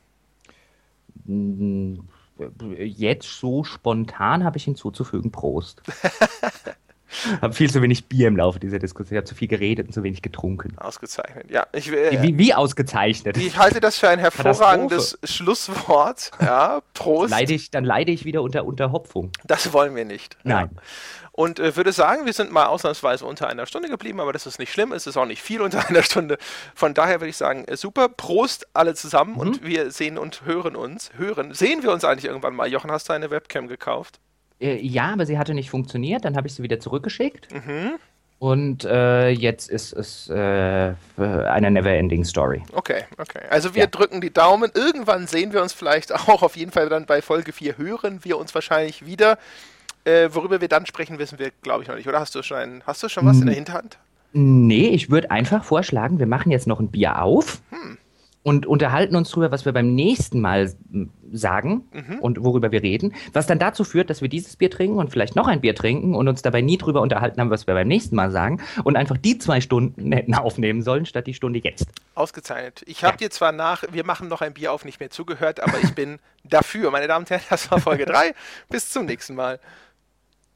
[SPEAKER 2] Jetzt so spontan habe ich hinzuzufügen, Prost. (laughs) habe viel zu wenig Bier im Laufe dieser Diskussion. Ich habe zu viel geredet und zu wenig getrunken.
[SPEAKER 1] Ausgezeichnet, ja. Ich, äh,
[SPEAKER 2] wie, wie, ausgezeichnet?
[SPEAKER 1] Ich halte das für ein hervorragendes Schlusswort. Ja, Prost.
[SPEAKER 2] Leide ich, dann leide ich wieder unter Unterhopfung.
[SPEAKER 1] Das wollen wir nicht.
[SPEAKER 2] Nein.
[SPEAKER 1] Ja. Und äh, würde sagen, wir sind mal ausnahmsweise unter einer Stunde geblieben, aber das ist nicht schlimm, es ist auch nicht viel unter (laughs) einer Stunde. Von daher würde ich sagen, äh, super, Prost alle zusammen mhm. und wir sehen und hören uns. Hören, sehen wir uns eigentlich irgendwann mal? Jochen, hast du eine Webcam gekauft?
[SPEAKER 2] Äh, ja, aber sie hatte nicht funktioniert, dann habe ich sie wieder zurückgeschickt. Mhm. Und äh, jetzt ist es äh, eine Neverending Story.
[SPEAKER 1] Okay, okay. Also wir ja. drücken die Daumen. Irgendwann sehen wir uns vielleicht (laughs) auch. Auf jeden Fall dann bei Folge 4 hören wir uns wahrscheinlich wieder. Äh, worüber wir dann sprechen, wissen wir, glaube ich, noch nicht. Oder hast du schon, ein, hast du schon was in der Hinterhand?
[SPEAKER 2] Nee, ich würde einfach vorschlagen, wir machen jetzt noch ein Bier auf. Hm und unterhalten uns darüber, was wir beim nächsten Mal sagen mhm. und worüber wir reden, was dann dazu führt, dass wir dieses Bier trinken und vielleicht noch ein Bier trinken und uns dabei nie drüber unterhalten haben, was wir beim nächsten Mal sagen und einfach die zwei Stunden hätten aufnehmen sollen, statt die Stunde jetzt.
[SPEAKER 1] Ausgezeichnet. Ich habe ja. dir zwar nach, wir machen noch ein Bier auf, nicht mehr zugehört, aber ich bin (laughs) dafür. Meine Damen und Herren, das war Folge 3. Bis zum nächsten Mal.